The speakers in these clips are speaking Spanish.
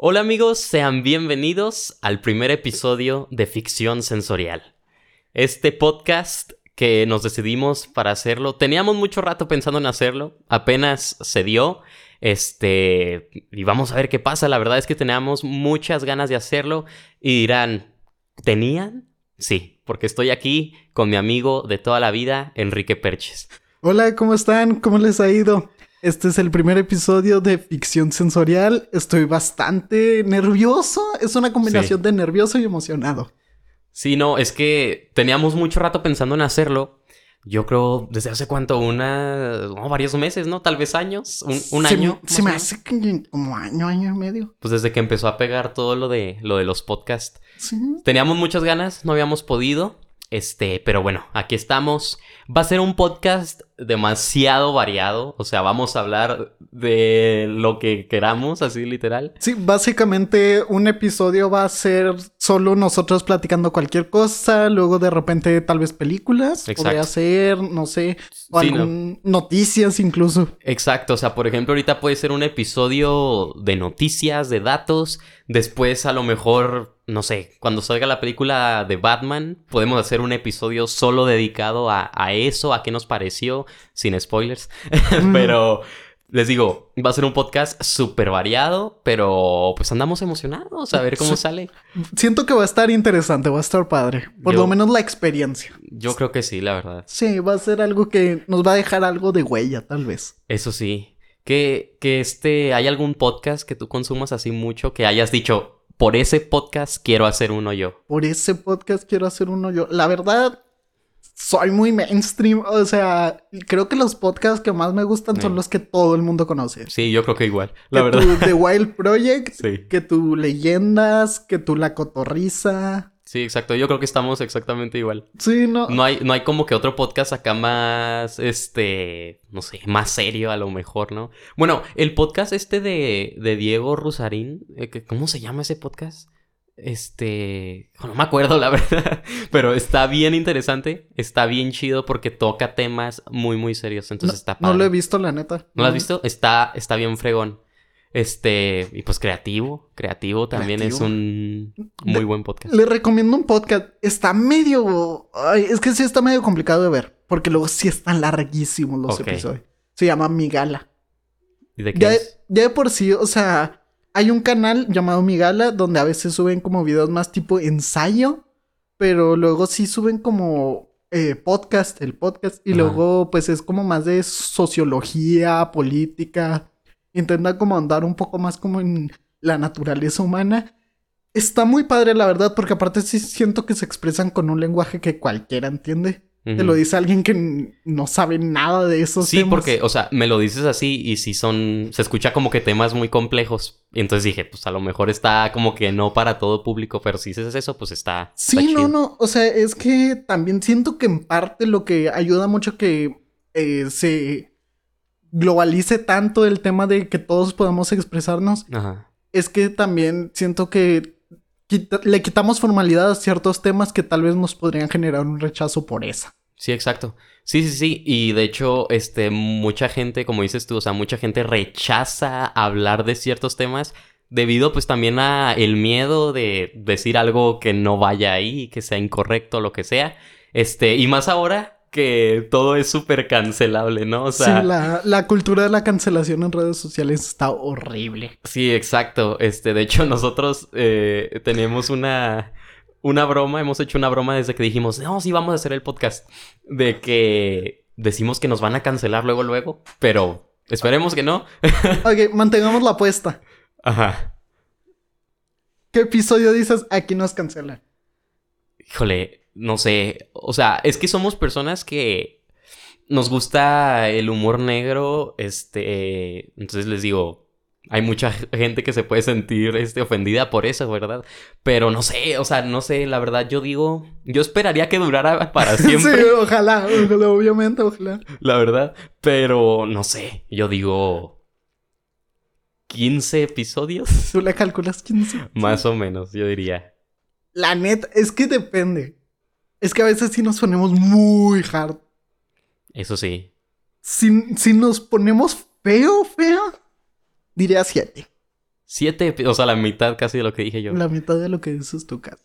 Hola amigos, sean bienvenidos al primer episodio de Ficción Sensorial. Este podcast que nos decidimos para hacerlo, teníamos mucho rato pensando en hacerlo, apenas se dio, este, y vamos a ver qué pasa, la verdad es que teníamos muchas ganas de hacerlo y dirán, ¿tenían? Sí, porque estoy aquí con mi amigo de toda la vida, Enrique Perches. Hola, ¿cómo están? ¿Cómo les ha ido? Este es el primer episodio de ficción sensorial. Estoy bastante nervioso. Es una combinación de nervioso y emocionado. Sí, no, es que teníamos mucho rato pensando en hacerlo. Yo creo desde hace cuánto, una, varios meses, ¿no? Tal vez años, un, año. Se me hace como año, año y medio. Pues desde que empezó a pegar todo lo de, lo de los podcasts. Sí. Teníamos muchas ganas, no habíamos podido. Este, pero bueno, aquí estamos. Va a ser un podcast demasiado variado. O sea, vamos a hablar de lo que queramos, así literal. Sí, básicamente un episodio va a ser solo nosotros platicando cualquier cosa. Luego de repente tal vez películas. Exacto. Podría ser, no sé, o noticias incluso. Exacto. O sea, por ejemplo, ahorita puede ser un episodio de noticias, de datos. Después a lo mejor no sé, cuando salga la película de Batman, podemos hacer un episodio solo dedicado a, eso, a qué nos pareció, sin spoilers. pero les digo, va a ser un podcast súper variado, pero pues andamos emocionados a ver cómo sale. Siento que va a estar interesante, va a estar padre. Por lo menos la experiencia. Yo creo que sí, la verdad. Sí, va a ser algo que nos va a dejar algo de huella, tal vez. Eso sí. Que, que este, ¿hay algún podcast que tú consumas así mucho que hayas dicho, por ese podcast quiero hacer uno yo. Por ese podcast quiero hacer uno yo. La verdad, soy muy mainstream. O sea, creo que los podcasts que más me gustan son los que todo el mundo conoce. Sí, yo creo que igual. La que verdad. Tu The Wild Project. sí. Que tu Leyendas. Que tu La Cotorriza. Sí, exacto. Yo creo que estamos exactamente igual. Sí, no. No hay, no hay como que otro podcast acá más, este, no sé, más serio a lo mejor, ¿no? Bueno, el podcast este de, de Diego Rusarín, eh, ¿cómo se llama ese podcast? Este, no me acuerdo la verdad, pero está bien interesante, está bien chido porque toca temas muy, muy serios, entonces está padre. No lo he visto, la neta. ¿No lo has visto? Está, está bien fregón. Este, y pues creativo, creativo también es un muy buen podcast. Le recomiendo un podcast. Está medio. es que sí está medio complicado de ver. Porque luego sí están larguísimos los episodios. Se llama Mi Gala. ¿Y de qué ya, es? ya de por sí, o sea, hay un canal llamado Mi Gala donde a veces suben como videos más tipo ensayo. Pero luego sí suben como eh, podcast, el podcast. Y luego, pues es como más de sociología, política intenta como andar un poco más como en la naturaleza humana. Está muy padre, la verdad, porque aparte sí siento que se expresan con un lenguaje que cualquiera entiende. Te lo dice alguien que no sabe nada de eso. Sí, porque, o sea, me lo dices así y si son. Se escucha como que temas muy complejos. Y entonces dije, pues a lo mejor está como que no para todo público, pero si dices eso, pues está. Sí, no, no. O sea, es que también siento que en parte lo que ayuda mucho que eh, se globalice tanto el tema de que todos podamos expresarnos, es que también siento que le quitamos formalidad a ciertos temas que tal vez nos podrían generar un rechazo por esa. Sí, exacto. Sí, sí, sí. Y de hecho, este, mucha gente, como dices tú, o sea, mucha gente rechaza hablar de ciertos temas debido pues también a el miedo de decir algo que no vaya ahí, que sea incorrecto, lo que sea. Este, y más ahora que todo es súper cancelable, ¿no? O sea... Sí, la, cultura de la cancelación en redes sociales está horrible. Sí, exacto. Este, de hecho, nosotros eh, tenemos una, una broma, hemos hecho una broma desde que dijimos, no, sí, vamos a hacer el podcast. De que decimos que nos van a cancelar luego, luego, pero esperemos que no. ok, mantengamos la apuesta. Ajá. ¿Qué episodio dices aquí nos cancelan? Híjole, no sé, o sea, es que somos personas que nos gusta el humor negro, este, entonces les digo, hay mucha gente que se puede sentir este, ofendida por eso, ¿verdad? Pero no sé, o sea, no sé, la verdad yo digo, yo esperaría que durara para siempre. sí, ojalá, ojalá, obviamente, ojalá. La verdad, pero no sé, yo digo 15 episodios. ¿Tú le calculas 15? Más o menos, yo diría. La neta, es que depende. Es que a veces sí nos ponemos muy hard. Eso sí. Si, si nos ponemos feo, feo, diría 7. Siete, epi- o sea, la mitad casi de lo que dije yo. La mitad de lo que dices tu casa.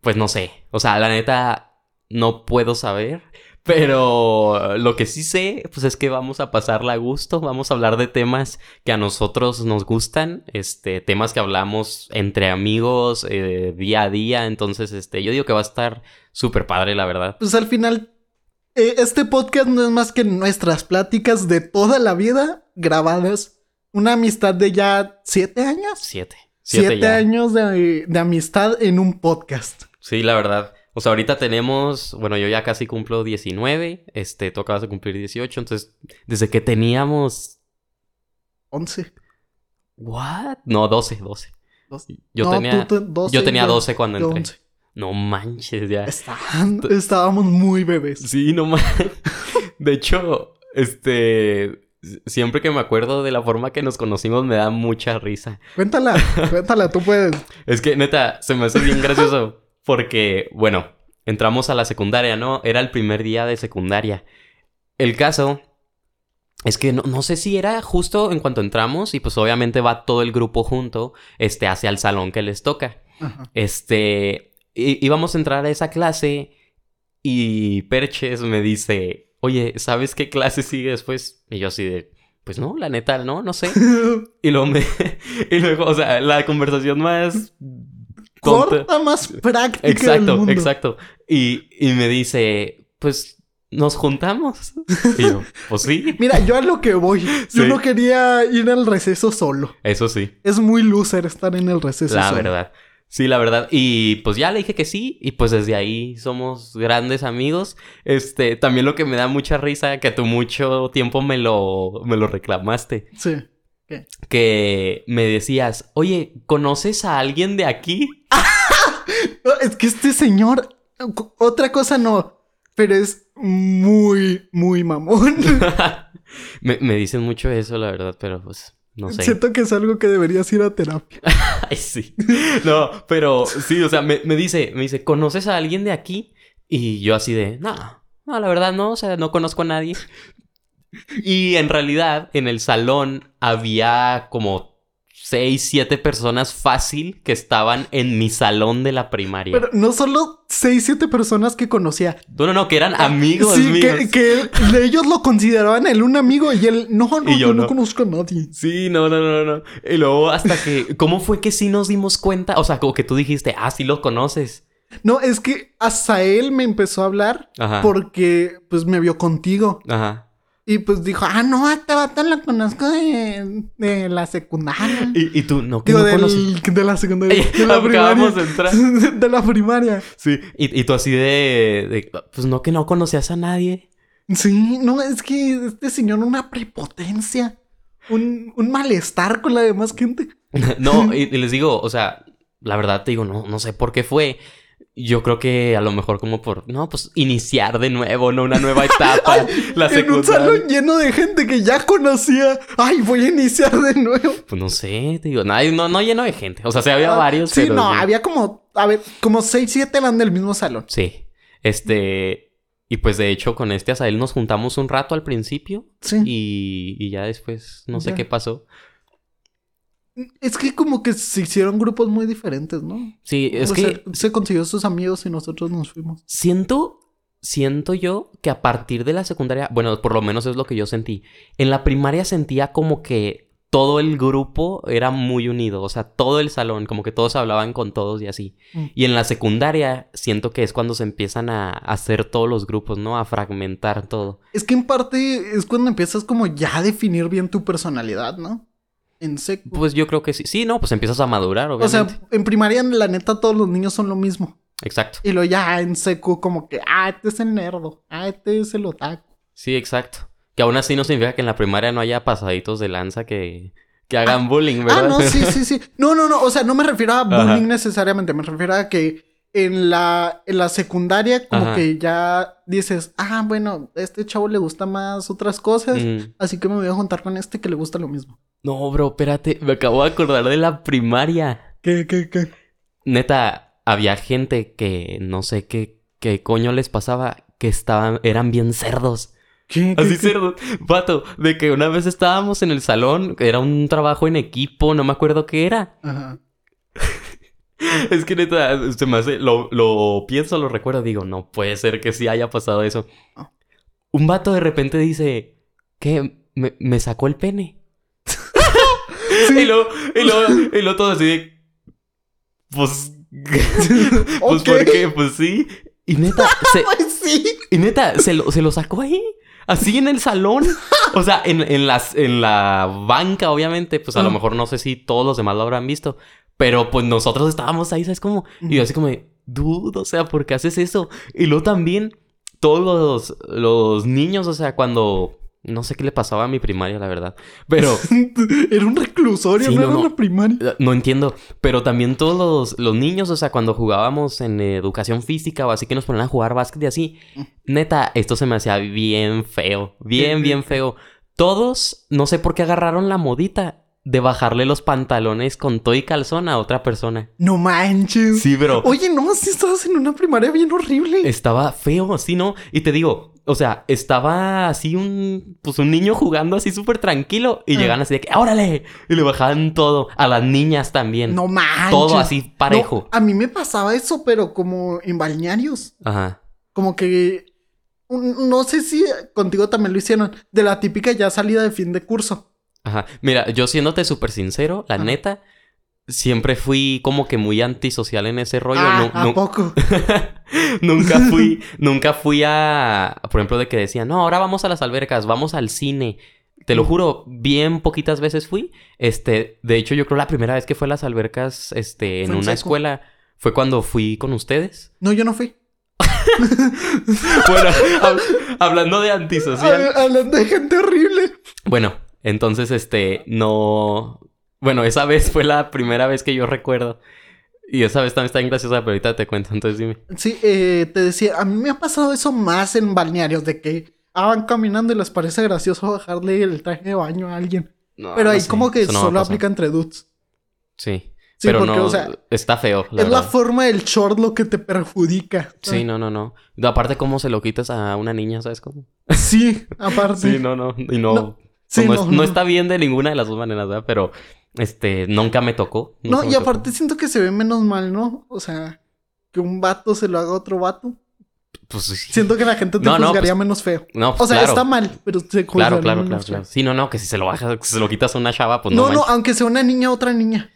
Pues no sé. O sea, la neta, no puedo saber. Pero lo que sí sé, pues es que vamos a pasarla a gusto. Vamos a hablar de temas que a nosotros nos gustan. Este, temas que hablamos entre amigos, eh, día a día. Entonces, este, yo digo que va a estar súper padre, la verdad. Pues al final, eh, este podcast no es más que nuestras pláticas de toda la vida grabadas. Una amistad de ya siete años. Siete. Siete, ya. años de, de amistad en un podcast. Sí, la verdad. O sea, ahorita tenemos, bueno, yo ya casi cumplo 19, este, tú acabas de cumplir 18, entonces, desde que teníamos, Once. ¿what? No, 12, 12. doce. Yo No, tenía, tú te- doce, yo tenía yo- 12 cuando yo entré. once. No manches, ya. Estaban- estábamos muy bebés. Sí, no manches. De hecho, este, siempre que me acuerdo de la forma que nos conocimos me da mucha risa. Cuéntala, cuéntala, tú puedes. Es que, neta, se me hace bien gracioso. Porque, bueno, entramos a la secundaria, ¿no? Era el primer día de secundaria. El caso es que no, no sé si era justo en cuanto entramos y pues obviamente va todo el grupo junto, este, hacia el salón que les toca. Ajá. Este, íbamos a entrar a esa clase y Perches me dice, oye, ¿sabes qué clase sigue después? Y yo así de, pues no, la neta, no, no sé. Y luego me, y luego, o sea, la conversación más tonta. Corta más práctica del Exacto, mundo. exacto. Y, y me dice, pues, ¿nos juntamos? Y yo, pues sí. Mira, yo a lo que voy. Yo no quería ir al receso solo. Eso sí, Es muy loser estar en el receso la solo. verdad. Sí, la verdad. Y pues ya le dije que sí. Y pues desde ahí somos grandes amigos. Este, también lo que me da mucha risa, que tú mucho tiempo me lo, me lo reclamaste. Sí. Que me decías, oye, ¿conoces a alguien de aquí? Es que este señor, otra cosa no, pero es muy, muy mamón. me, me dicen mucho eso, la verdad, pero pues no sé. Siento que es algo que deberías ir a terapia. Ay, sí. No, pero sí, o sea, me, me dice, me dice, ¿conoces a alguien de aquí? Y yo así de, no, no, la verdad no, o sea, no conozco a nadie. Y en realidad, en el salón había como seis, siete personas fácil que estaban en mi salón de la primaria. Pero no solo seis, siete personas que conocía. No, no, no, que eran amigos sí, míos. que, que ellos lo consideraban él un amigo y él, no, no, Y yo yo no no. conozco a nadie. Sí, no, no, no, no. Y luego hasta que, ¿cómo fue que sí nos dimos cuenta? O sea, como que tú dijiste, ah, sí lo conoces. No, es que hasta él me empezó a hablar Ajá. porque pues me vio contigo. Ajá. Y pues dijo, ah, no, a este vato lo conozco de, de la secundaria. Y, y tú, no, que Digo, no conoces. del, de la secundaria. De la Acabamos primaria. de entrar. De la primaria. Sí. Y, y tú así de, de, Pues no, que no conocías a nadie. Sí, no, es que este señor una prepotencia. Un, un malestar con la demás gente. no, y, y les digo, o sea, la verdad te digo, no, no sé por qué fue. Yo creo que a lo mejor como por, no, pues iniciar de nuevo, ¿no? Una nueva etapa. la En un salón lleno de gente que ya conocía. Ay, voy a iniciar de nuevo. Pues no sé, te digo, nadie, no, no lleno de gente. O sea, sí había Ah, varios, Sí, pero no, había como, a ver, como seis, siete eran del mismo salón. Sí. Este. Y pues de hecho, con este Azael nos juntamos un rato al principio. Sí. Y, y ya después, no sé Ya. qué pasó. Es que como que se hicieron grupos muy diferentes, ¿no? Sí, es O que sea, se consiguió sus amigos y nosotros nos fuimos. siento. Siento yo que a partir de la secundaria, bueno, por lo menos es lo que yo sentí. En la primaria sentía como que todo el grupo era muy unido, o sea, todo el salón, como que todos hablaban con todos y así. Mm. Y en la secundaria siento que es cuando se empiezan a hacer todos los grupos, ¿no? A fragmentar todo. Es que en parte es cuando empiezas como ya a definir bien tu personalidad, ¿no? En seco. Pues yo creo que sí. Sí, no, pues empiezas a madurar, o obviamente. sea, en primaria, la neta, todos los niños son lo mismo. Exacto. Y luego ya en seco, como que, ah, este es el nerdo, ah, este es el otaku. Sí, exacto. Que aún así no significa que en la primaria no haya pasaditos de lanza que, que hagan bullying, ¿verdad? Ah, no, sí, sí, sí. No, no, no. O sea, no me refiero a Ajá. bullying necesariamente. Me refiero a que en la, en la secundaria, como Ajá. que ya dices, ah, bueno, a este chavo le gusta más otras cosas. Mm. Así que me voy a juntar con este que le gusta lo mismo. No, bro, espérate. Me acabo de acordar de la primaria. ¿Qué, qué, qué? Neta, había gente que no sé qué, qué coño les pasaba, que estaban, eran bien cerdos. ¿Qué? Así qué, qué? cerdo. Vato, de que una vez estábamos en el salón, era un trabajo en equipo, no me acuerdo qué era. Ajá. Es que neta, se me hace, lo, lo pienso, lo recuerdo, digo, no puede ser que sí haya pasado eso. Ah. Un vato de repente dice, ¿qué? ¿Me, me sacó el pene? y luego, y luego, y luego todo así de, pues, pues. ¿por qué? Pues sí. Y neta, se, Pues sí. y neta, se lo, se lo sacó ahí. Así en el salón. O sea, en, en, las, en la banca, obviamente. Pues a lo mejor no sé si todos los demás lo habrán visto. Pero pues nosotros estábamos ahí, ¿sabes cómo? Y yo así como de, dude, o sea, ¿por qué haces eso? Y luego también, todos los, los niños, o sea, cuando... No sé qué le pasaba a mi primaria, la verdad. Pero... Era un reclusorio, Sí, no, era no. una primaria. Eh, No entiendo, pero también todos los, los niños, o sea, cuando jugábamos en educación física o así que nos ponían a jugar básquet y así, neta, esto se me hacía bien feo, bien, bien feo. Todos, no sé por qué agarraron la modita de bajarle los pantalones con todo y calzón a otra persona. No manches. Sí, bro. Oye, no, si estabas en una primaria bien horrible. Estaba feo, así, ¿no? Y te digo, o sea, estaba así un, pues un niño jugando así súper tranquilo y Ah. llegan así de que, ¡órale! Y le bajaban todo, a las niñas también. No manches. Todo así parejo. No, a mí me pasaba eso, pero como en balnearios. Ajá. Como que. No sé si contigo también lo hicieron. De la típica ya salida de fin de curso. Ajá. Mira, yo siéndote súper sincero, la Ajá. neta, siempre fui como que muy antisocial en ese rollo. ah, ¿a poco? nunca fui, nunca fui a, por ejemplo, de que decían, no, ahora vamos a las albercas, vamos al cine. Te lo juro, bien poquitas veces fui. Este, de hecho, yo creo la primera vez que fue a las albercas, este, en una seco. escuela, fue cuando fui con ustedes. No, yo no fui. Bueno, hab- hablando de antisocial. Hab- Hablando de gente horrible. Bueno, entonces, este, no... Bueno, esa vez fue la primera vez que yo recuerdo. Y esa vez también está bien graciosa, pero ahorita te cuento, entonces dime. Sí, eh, te decía, a mí me ha pasado eso más en balnearios, de que ah, van caminando y les parece gracioso bajarle el traje de baño a alguien. No, Pero no ahí sé, como que no solo aplica entre dudes. Sí. Sí, pero porque, no, o sea, está feo, la es la forma del short lo que te perjudica. Sí, no, no, no. Aparte, cómo se lo quitas a una niña, ¿sabes cómo? Sí, aparte. Sí, no, no. Y no... No, sí, no, no, es- no. no está bien de ninguna de las dos maneras, ¿verdad? Pero, este, nunca me tocó. No, y tocó. aparte siento que se ve menos mal, ¿no? O sea, que un vato se lo haga a otro vato. Pues sí. Siento que la gente te No, juzgaría pues- menos feo. No, O pues, sea, claro. está mal, pero se Claro, claro, menos claro, claro. Sí, no, no, que si se lo bajas, si se lo quitas a una chava, pues no. No, no, aunque sea una niña, otra niña.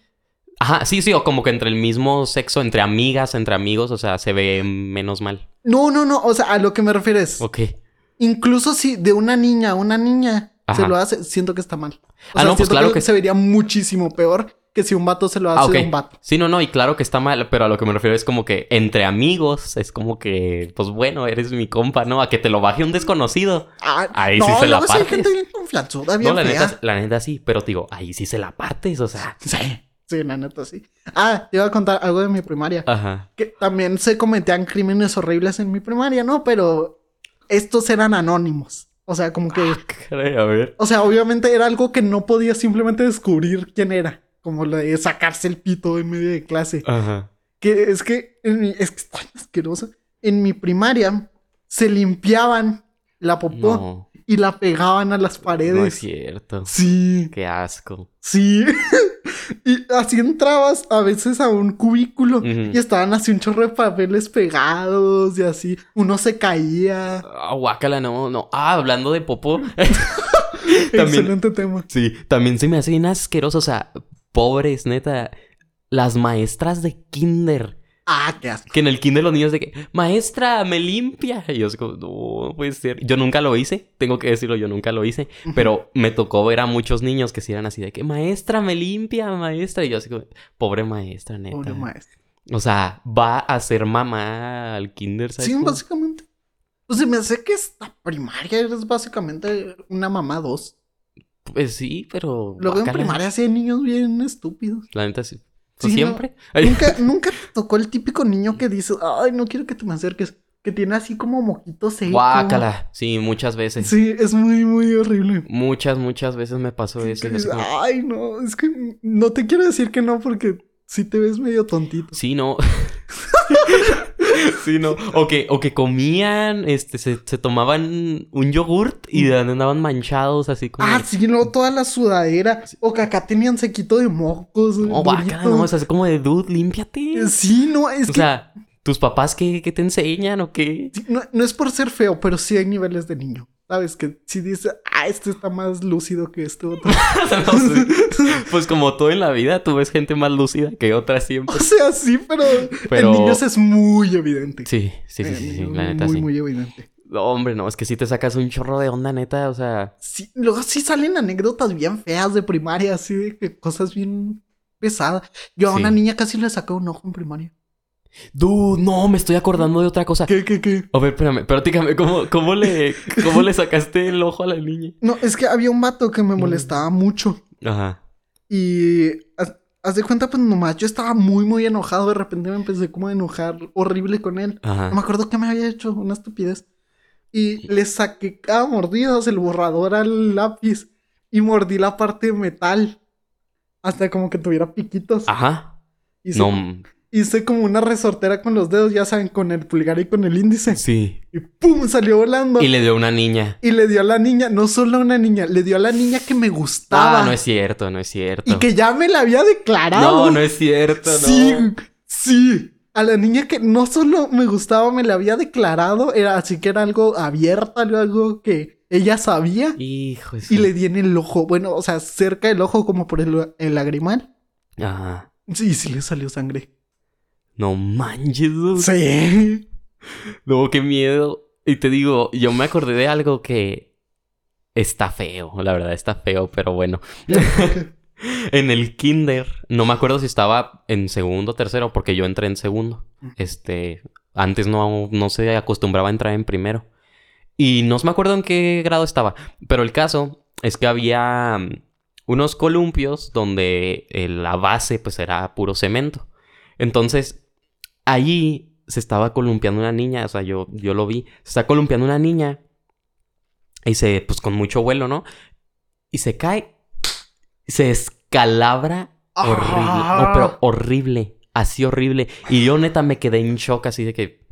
Ajá, sí, sí, o como que entre el mismo sexo, entre amigas, entre amigos, o sea, se ve menos mal. No, no, no. O sea, a lo que me refiero es. Ok. Incluso si de una niña a una niña Ajá. se lo hace, siento que está mal. O Ah, sea, no, pues claro que- se vería muchísimo peor que si un vato se lo hace Ah, ok. a un vato. Sí, no, no, y claro que está mal, pero a lo que me refiero es como que entre amigos es como que, pues bueno, eres mi compa, ¿no? A que te lo baje un desconocido. Ah, Ahí no, sí se la sí hay partes. gente bien confianzuda, bien no, la fea. neta, la neta sí, pero te digo, ahí sí se la partes, o sea. Sí, sí, la neta sí. Ah, te iba a contar algo de mi primaria. Ajá. Que también se cometían crímenes horribles en mi primaria, ¿no? Pero estos eran anónimos. O sea, como que... Caray, a ver. O sea, obviamente era algo que no podía simplemente descubrir quién era. Como lo de sacarse el pito en medio de clase. Ajá. Que es que, en mi- es que está asqueroso. En mi primaria se limpiaban la popó No, y la pegaban a las no es paredes. cierto. sí, Qué asco. sí. y así entrabas a veces a un cubículo y estaban así un chorro de papeles pegados y así. Uno se caía. Ah, guácala, no, no. Ah, hablando de popó. también, Excelente tema. sí, también se me hace bien asqueroso, o sea, pobres, neta. Las maestras de kinder. Ah, qué asco. Que en el kinder los niños de que, maestra, me limpia. Y yo así como, no puede ser. Yo nunca lo hice, tengo que decirlo, yo nunca lo hice. Pero me tocó ver a muchos niños que sí eran así de que, maestra, me limpia, maestra. Y yo así como, pobre maestra, neta. Pobre maestro. O sea, va a ser mamá al kinder, ¿sabes? Sí, cómo? básicamente. Pues se me hace que esta primaria es básicamente una mamá dos. Pues sí, pero. Luego en primaria sí hay niños bien estúpidos. La neta sí. Sí, no. siempre. Ay, Nunca, nunca tocó el típico niño que dice, ay, no quiero que te me acerques. Que tiene así como moquito seco. Guácala. Sí, muchas veces. Sí, es muy, muy horrible. Muchas, muchas veces me pasó eso. Que así dices, como, Ay, no, es que no te quiero decir que no porque sí te ves medio tontito. Sí, no. Sí, no. O que, o que comían, este, se, se tomaban un yogurt y andaban manchados así como. Ah, sí, no, toda la sudadera. O que acá tenían sequito de mocos. Oh, guácala, no, es así como de dude, límpiate. Sí, no, es O que. sea, ¿tus papás qué, qué te enseñan o qué? sí, no, no es por ser feo, pero sí hay niveles de niño. ¿Sabes? Que si dice, ah, este está más lúcido que este otro. No. Pues como todo en la vida, tú ves gente más lúcida que otra siempre. o sea, sí, pero, Pero- en niños es muy evidente. Sí, sí, sí, En sí, la neta muy, sí. muy evidente. No, hombre, no, es que si te sacas un chorro de onda, neta, o sea. Sí, luego sí salen anécdotas bien feas de primaria, así de que cosas bien pesadas. Yo a una niña casi le saqué un ojo en primaria. Dude, no, me estoy acordando de otra cosa. ¿Qué, qué, qué? A ver, espérame, platícame, ¿cómo, cómo, le, ¿cómo le sacaste el ojo a la niña? No, es que había un vato que me molestaba mucho. Ajá. Y haz, haz de cuenta, pues nomás yo estaba muy, muy enojado. De repente me empecé como a enojar horrible con él. No me Ajá. acuerdo que me había hecho una estupidez. Y le saqué cada mordidas el borrador al lápiz. Y mordí la parte de metal. Hasta como que tuviera piquitos. Ajá. Hice, No. Hice como una resortera con los dedos, ya saben, con el pulgar y con el índice. Sí. Y ¡pum! salió volando. Y Y, le dio a una niña. le dio a la niña, no solo a una niña, le dio a la niña que me gustaba. Ah, no es cierto, no es cierto. Y que ya me la había declarado. No, no es cierto, no. Sí, sí. A la niña que no solo me gustaba, me la había declarado. Era así que era algo abierto, algo que ella sabía. Hijo Y le di en el ojo. Bueno, o sea, cerca del ojo, como por el, el lagrimal. Ajá. Sí, sí le salió sangre. No manches. Sí. No, qué miedo. Y te digo, yo me acordé de algo que está feo, la verdad está feo, pero bueno. en el kinder, no me acuerdo si estaba en segundo o tercero, porque yo entré en segundo. Este, antes no, no se acostumbraba a entrar en primero. Y no me acuerdo en qué grado estaba, pero el caso es que había mm, unos columpios donde eh, la base pues era puro cemento. Entonces, allí se estaba columpiando una niña, o sea, yo, yo lo vi, se está columpiando una niña y se, pues con mucho vuelo, ¿no? Y se cae, se escalabra horrible, Ah. no, pero horrible, así horrible. Y yo neta me quedé en shock así de que,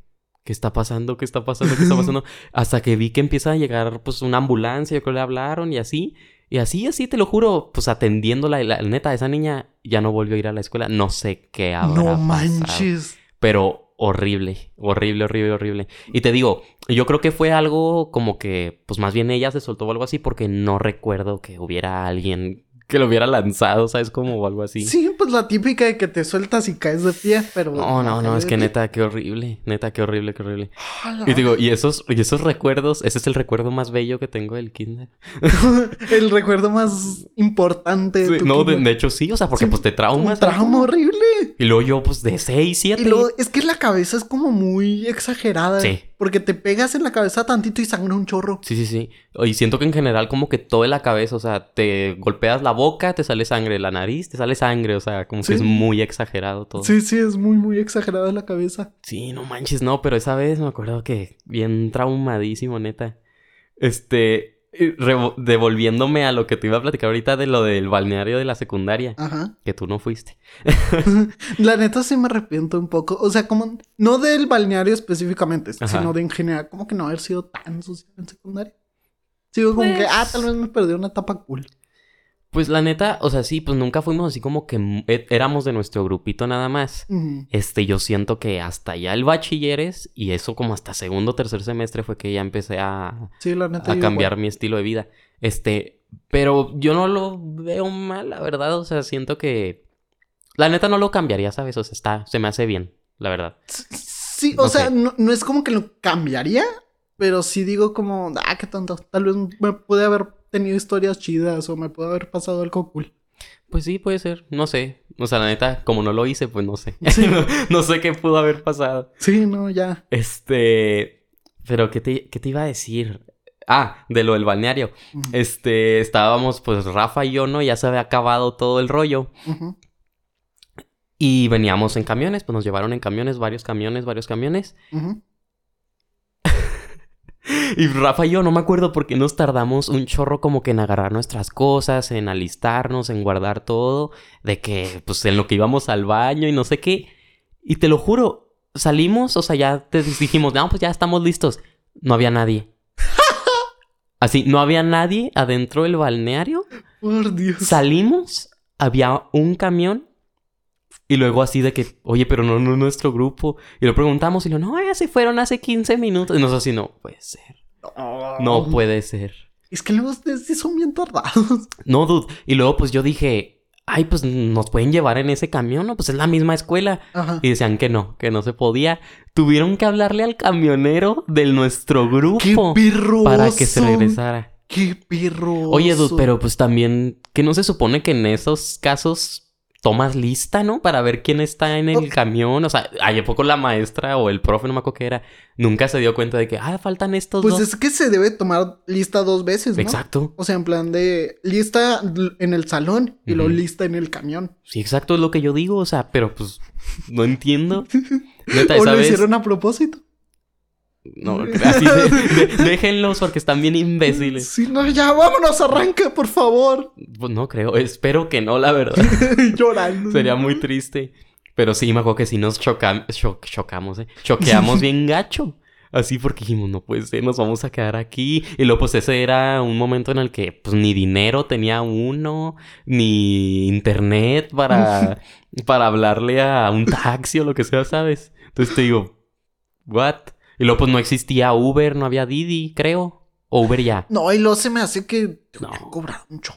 ¿qué está pasando? ¿Qué está pasando? ¿Qué está pasando? Hasta que vi que empieza a llegar pues una ambulancia, yo creo que le hablaron y así. Y así, así, te lo juro, pues atendiéndola, la neta, esa niña ya no volvió a ir a la escuela. No sé qué habrá No pasado. manches. Pero horrible, horrible, horrible, horrible. Y te digo, yo creo que fue algo como que, pues más bien ella se soltó o algo así porque no recuerdo que hubiera alguien que lo hubiera lanzado, ¿sabes? Como o algo así. Sí, pues la típica de que te sueltas y caes de pie, pero. No, no, no, es que neta, qué horrible, neta, qué horrible, qué horrible. A la Y digo, y esos, y esos recuerdos, ese es el recuerdo más bello que tengo del kinder. el recuerdo más importante. Sí, no, de, hecho sí, o sea, porque Sí, pues te Un traumas. trauma horrible. Y luego yo, pues de 6, 7. Y luego, es que la cabeza es como muy exagerada. Sí. Porque te pegas en la cabeza tantito y sangra un chorro. Sí, sí, sí. Y siento que en general como que todo en la cabeza, o sea, te golpeas la boca, te sale sangre, la nariz, te sale sangre, o sea, como Sí. que es muy exagerado todo. Sí, sí, es muy, muy exagerada la cabeza. Sí, no manches, no, pero esa vez me acuerdo que bien traumadísimo, neta. Este, devolviéndome a lo que te iba a platicar ahorita de lo del balneario de la secundaria, Ajá. que tú no fuiste. La neta sí me arrepiento un poco. O sea, como no del balneario específicamente, Ajá. sino de en general, como que no haber sido tan social en secundaria. Sigo como que, Pues- ah, tal vez me perdí una etapa cool. Pues la neta, o sea, sí, pues nunca fuimos así como que e- éramos de nuestro grupito nada más. Este, yo siento que hasta ya el bachilleres y eso como hasta segundo o tercer semestre fue que ya empecé a, Sí, la neta. a yo cambiar igual. mi estilo de vida. Este, pero yo no lo veo mal, la verdad. O sea, siento que la neta no lo cambiaría, ¿sabes? O sea, está, se me hace bien, la verdad. Sí, o No sea, no, no es como que lo cambiaría, pero sí digo como, ah, qué tonto. Tal vez me pude haber tenido historias chidas o me puede haber pasado algo cool. Pues sí, puede ser, no sé. O sea, la neta, como no lo hice, pues no sé. Sí. no, no sé qué pudo haber pasado. Sí, no, ya. Este, pero ¿qué te, qué te iba a decir? Ah, de lo del balneario. Este, estábamos, pues Rafa y yo, ¿no? Ya se había acabado todo el rollo. Y veníamos en camiones, pues nos llevaron en camiones, varios camiones, varios camiones. Ujú. Y Rafa y yo, no me acuerdo porque nos tardamos un chorro como que en agarrar nuestras cosas, en alistarnos, en guardar todo, de que, pues en lo que íbamos al baño y no sé qué. Y te lo juro, salimos, o sea, ya te dijimos, no, pues ya estamos listos. No había nadie. Así, no había nadie adentro del balneario. Por Dios. Salimos, había un camión. Y luego así de que, oye, pero no, no es nuestro grupo. Y lo preguntamos y lo, no, ya se fueron hace 15 minutos. Y nosotros así, no puede ser. No puede ser. Es que luego son bien tardados. No, dude. Y luego pues yo dije, ay, pues nos pueden llevar en ese camión, ¿no? Pues es la misma escuela. Ajá. Y decían que no, que no se podía. Tuvieron que hablarle al camionero de nuestro ¡Qué grupo perro! para que se regresara. ¡Qué perro! Oye, dude, pero pues también, que no se supone que en esos casos tomas lista, ¿no? Para ver quién está en el camión. O sea, ¿a poco la maestra o el profe, no me acuerdo qué era, nunca se dio cuenta de que, ah, faltan estos Pues dos? es que se debe tomar lista dos veces, ¿no? Exacto. O sea, en plan de lista en el salón y Ujú. lista en el camión. Sí, exacto, es lo que yo digo. O sea, pero pues no entiendo. Neta, o lo hicieron a propósito. No, así de- de- déjenlos porque están bien imbéciles. Sí, no, ya, vámonos, arranca, por favor. Pues no creo, espero que no, la verdad. Llorando. Sería muy triste. Pero sí, me acuerdo que sí nos choca- cho- chocamos, ¿eh? Choqueamos bien gacho. Así porque dijimos, no puede ser, nos vamos a quedar aquí. Y luego, pues ese era un momento en el que, pues, ni dinero tenía uno, ni internet para, para hablarle a un taxi o lo que sea, ¿sabes? Entonces te digo, ¿what? Y luego, pues no existía Uber, no había Didi, creo. O Uber ya. No, y luego se me hace que te No. cobrado mucho.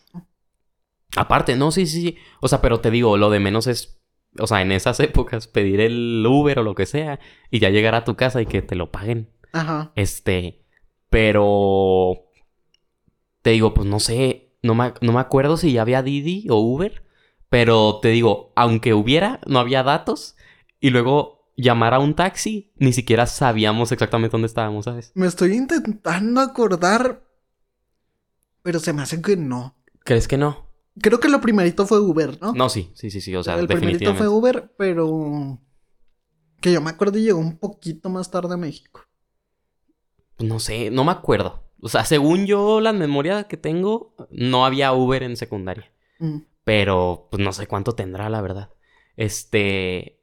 Aparte, no, sí, sí, sí. O sea, pero te digo, lo de menos es, o sea, en esas épocas, pedir el Uber o lo que sea y ya llegar a tu casa y que te lo paguen. Ajá. Este, pero te digo, pues no sé, no me, no me acuerdo si ya había Didi o Uber, pero te digo, aunque hubiera, no había datos y luego llamar a un taxi, ni siquiera sabíamos exactamente dónde estábamos, ¿sabes? Me estoy intentando acordar, pero se me hace que no. ¿Crees que no? Creo que lo primerito fue Uber, ¿no? No, sí, sí, sí, sí, o sea, el primerito definitivamente. fue Uber, pero que yo me acuerdo y llegó un poquito más tarde a México. Pues no sé, no me acuerdo. O sea, según yo, la memoria que tengo, no había Uber en secundaria. Mm. Pero, pues no sé cuánto tendrá, la verdad. Este.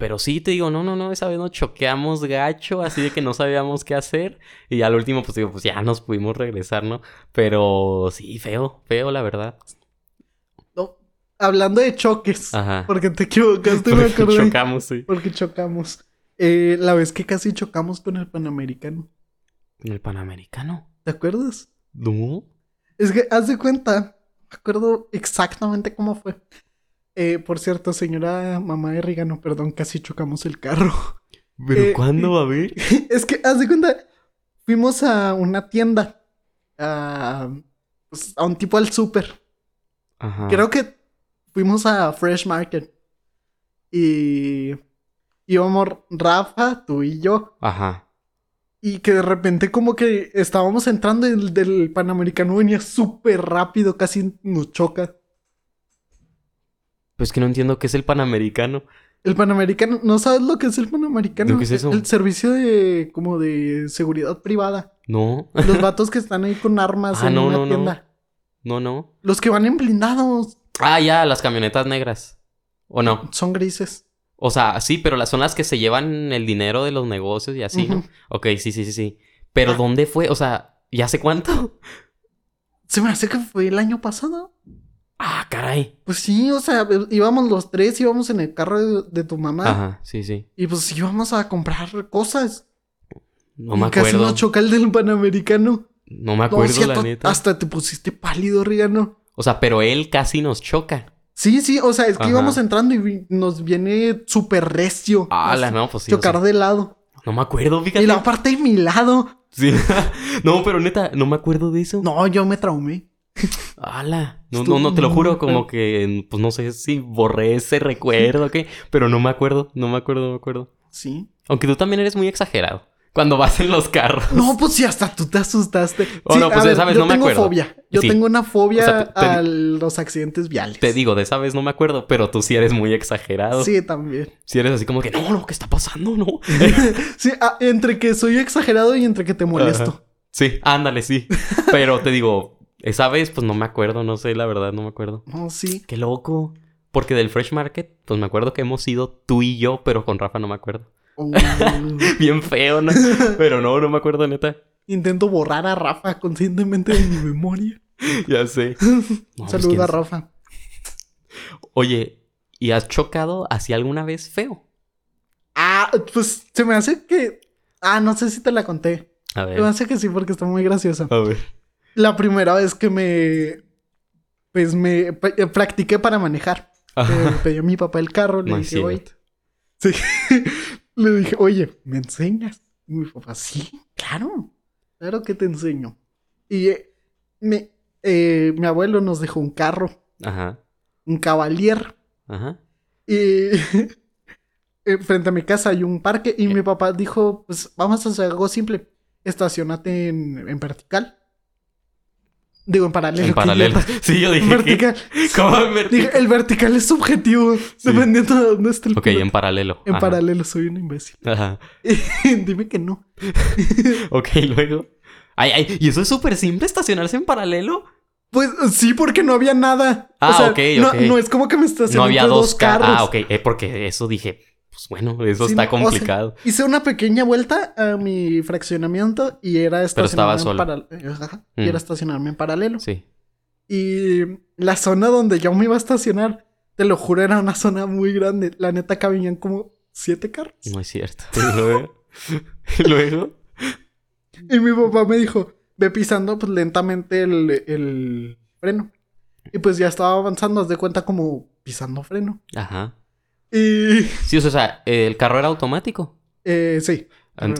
Pero sí, te digo, no, no, no, esa vez nos choqueamos gacho, así de que no sabíamos qué hacer. Y al último, pues digo, pues ya nos pudimos regresar, ¿no? Pero sí, feo, feo, la verdad. No, hablando de choques, Ajá. porque te equivocaste, me Porque acordé. chocamos, sí. Porque chocamos. Eh, la vez que casi chocamos con el Panamericano. El Panamericano. ¿Te acuerdas? No. Es que, haz de cuenta, me acuerdo exactamente cómo fue. Eh, por cierto, señora mamá de Rigano, perdón, casi chocamos el carro. ¿Pero Eh, cuándo va a ver? es que, haz de cuenta, fuimos a una tienda, a, pues, a un tipo al súper. Ajá. Creo que fuimos a Fresh Market. Y íbamos Rafa, tú y yo. Ajá. Y que de repente como que estábamos entrando y el del Panamericano venía súper rápido, casi nos choca. Pues que no entiendo qué es el Panamericano. El Panamericano, ¿no sabes lo que es el Panamericano? ¿Lo que es eso? El servicio de como de seguridad privada. No. Los vatos que están ahí con armas Ah, en no, una no, no. tienda. No, no. Los que van en blindados Ah, ya, las camionetas negras. ¿O no? son grises. O sea, sí, pero las son las que se llevan el dinero de los negocios y así, ¿no? Ok, sí, sí, sí, sí. Pero Ah. ¿dónde fue? O sea, ¿ya hace cuánto? Se me hace que fue el año pasado. Ah, caray. Pues sí, o sea, íbamos los tres, íbamos en el carro de, de tu mamá. Ajá, sí, sí. Y pues íbamos a comprar cosas. No y me casi acuerdo. nos choca el del Panamericano. No me No, acuerdo, la neta. Hasta te pusiste pálido, Rigano. O sea, pero él casi nos choca. Sí, sí, o sea, es que Ajá. íbamos entrando y nos viene súper recio. Ah, la no, pues sí. o Chocar sea, de lado. no me acuerdo, fíjate. Y la parte de mi lado. Sí. no, pero neta, no me acuerdo de eso. No, yo me traumé. ¡Hala! No, no, no, te lo juro, como que, pues no sé si borré ese recuerdo pero no me acuerdo, no me acuerdo, no me acuerdo. Sí. Aunque tú también eres muy exagerado cuando vas en los carros. No, pues sí, hasta tú te asustaste. Oh, Sí, no, pues ver, esa vez yo no me tengo acuerdo. fobia. Yo Sí. tengo una fobia O sea, te- te- a los accidentes viales. Te digo, de esa vez no me acuerdo, pero tú sí eres muy exagerado. Sí, también. Si eres así como que, no, no, ¿qué está pasando? No. Sí, ah, entre que soy exagerado y entre que te molesto. Ajá. Sí, ándale, sí. Pero te digo, esa vez, pues no me acuerdo, no sé, la verdad, no me acuerdo. No, sí. Qué loco. Porque del Fresh Market, pues me acuerdo que hemos ido tú y yo, pero con Rafa no me acuerdo. Oh. Bien feo, ¿no? Pero no, no me acuerdo neta. Intento borrar a Rafa conscientemente de mi memoria. Ya sé. No, pues, Saluda a. Rafa. Oye, ¿y has chocado así alguna vez feo? Ah, pues se me hace que. Ah, no sé si te la conté. A Se me ver. hace que sí, porque está muy graciosa. A ver. La primera vez que me. Pues me eh, practiqué para manejar. Me Ajá. pidió mi papá el carro, le dije, oye. Sí. le dije, oye, ¿me enseñas? Y mi papá, sí, claro. Claro que te enseño. Y eh, eh, mi abuelo nos dejó un carro, Ajá. un Cavalier. Ajá. Y frente a mi casa hay un parque. Y mi papá dijo: Pues vamos a hacer algo simple. Estacionate en, en vertical. Digo, en paralelo. En paralelo. idiota. Sí, yo dije. vertical. ¿Cómo en vertical? Dije, el vertical es subjetivo. Dependiendo de dónde esté el Ok, en paralelo. En Ajá. paralelo, soy un imbécil. Ajá. Dime que no. Ok, luego. Ay, ay, ¿y eso es súper simple estacionarse en paralelo? Pues sí, porque no había nada. Ah, o sea, ok, no, ok. no es como que me estacioné No había entre dos carros. carros. Ah, ok, eh, porque eso dije, pues bueno, eso Sí, está no, o sea, complicado. Hice una pequeña vuelta a mi fraccionamiento y era estacionarme, en, paral- ajá, y Mm. era estacionarme en paralelo. Sí. Y la zona donde yo me iba a estacionar, te lo juro, era una zona muy grande. La neta cabían como siete carros. No es cierto. Luego. y luego. Y mi papá me dijo, ve pisando pues lentamente el, el freno. Y pues ya estaba avanzando, haz de cuenta como pisando freno. Ajo. Y Sí, o sea, el carro era automático. eh, sí.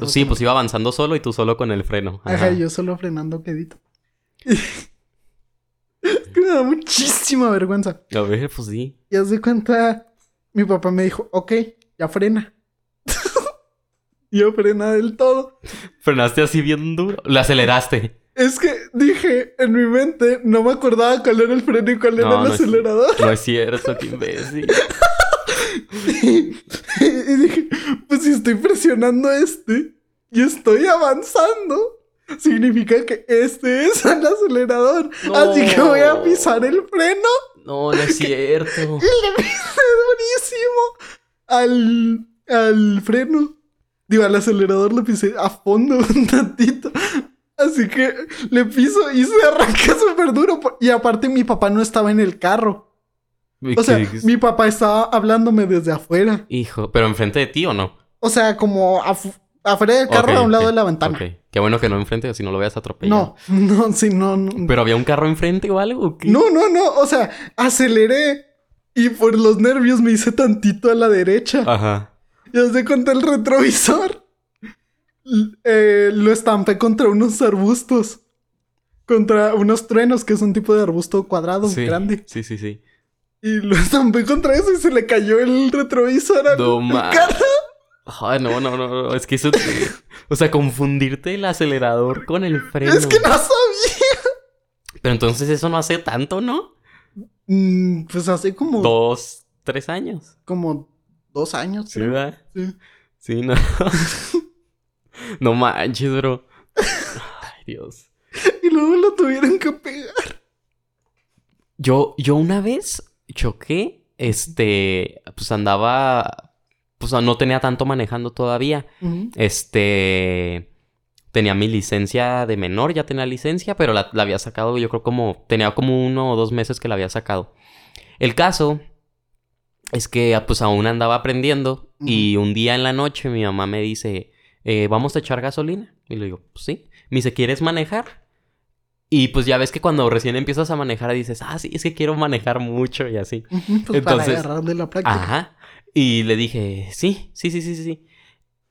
Sí, pues iba avanzando solo y tú solo con el freno. Ajá, yo solo frenando quedito. es que me da muchísima vergüenza. A ver, pues sí. Y haz de cuenta, mi papá me dijo, ok, ya frena. yo frena del todo. Frenaste así bien duro. Le aceleraste. Es que dije, en mi mente, no me acordaba cuál era el freno y cuál era el no es- acelerador. No es cierto, qué imbécil. y dije, pues si estoy presionando este y estoy avanzando, significa que este es el acelerador. No. Así que voy a pisar el freno No, no es cierto. y le pisé durísimo al, al freno. Digo, al acelerador le pisé a fondo un tantito. Así que le piso y se arranca súper duro. Y aparte mi papá no estaba en el carro. O sea, ¿Qué- mi papá estaba hablándome desde afuera. Hijo, ¿pero enfrente de ti o no? O sea, como afu- afuera del carro Ok, a un lado de la ventana. ok. Qué bueno que no enfrente, si no lo veas atropellar. No, no, sí, no, no. ¿Pero había un carro enfrente o algo? o qué? No, no, no. O sea, aceleré y por los nervios me hice tantito a la derecha. Ajá. Y os de contra el retrovisor. Eh, lo estampé contra unos arbustos. Contra unos truenos, que es un tipo de arbusto cuadrado Sí, grande. sí, sí, sí. Y lo estampé contra eso y se le cayó el retrovisor al No carro. Ay, no, no, no, no. Es que eso. o sea, confundirte el acelerador con el freno. Es que no sabía. Pero entonces eso no hace tanto, ¿no? Mm, pues hace como, Dos, tres años. como dos años. ¿Sí, verdad? Sí. Sí, no. no manches, bro. Ay, Dios. Y luego lo tuvieron que pegar. Yo, yo una vez choqué, este, pues andaba, pues no tenía tanto manejando todavía. Este, tenía mi licencia de menor, ya tenía licencia, pero la, la había sacado, yo creo como, tenía como uno o dos meses que la había sacado. El caso es que pues aún andaba aprendiendo y un día en la noche mi mamá me dice, eh, vamos a echar gasolina. Y le digo, pues sí. Me dice, ¿quieres manejar? Y pues ya ves que cuando recién empiezas a manejar dices, ah, sí, es que quiero manejar mucho y así. Pues para Entonces- agarrarle la práctica. Ajá. Y le dije, sí, sí, sí, sí, sí.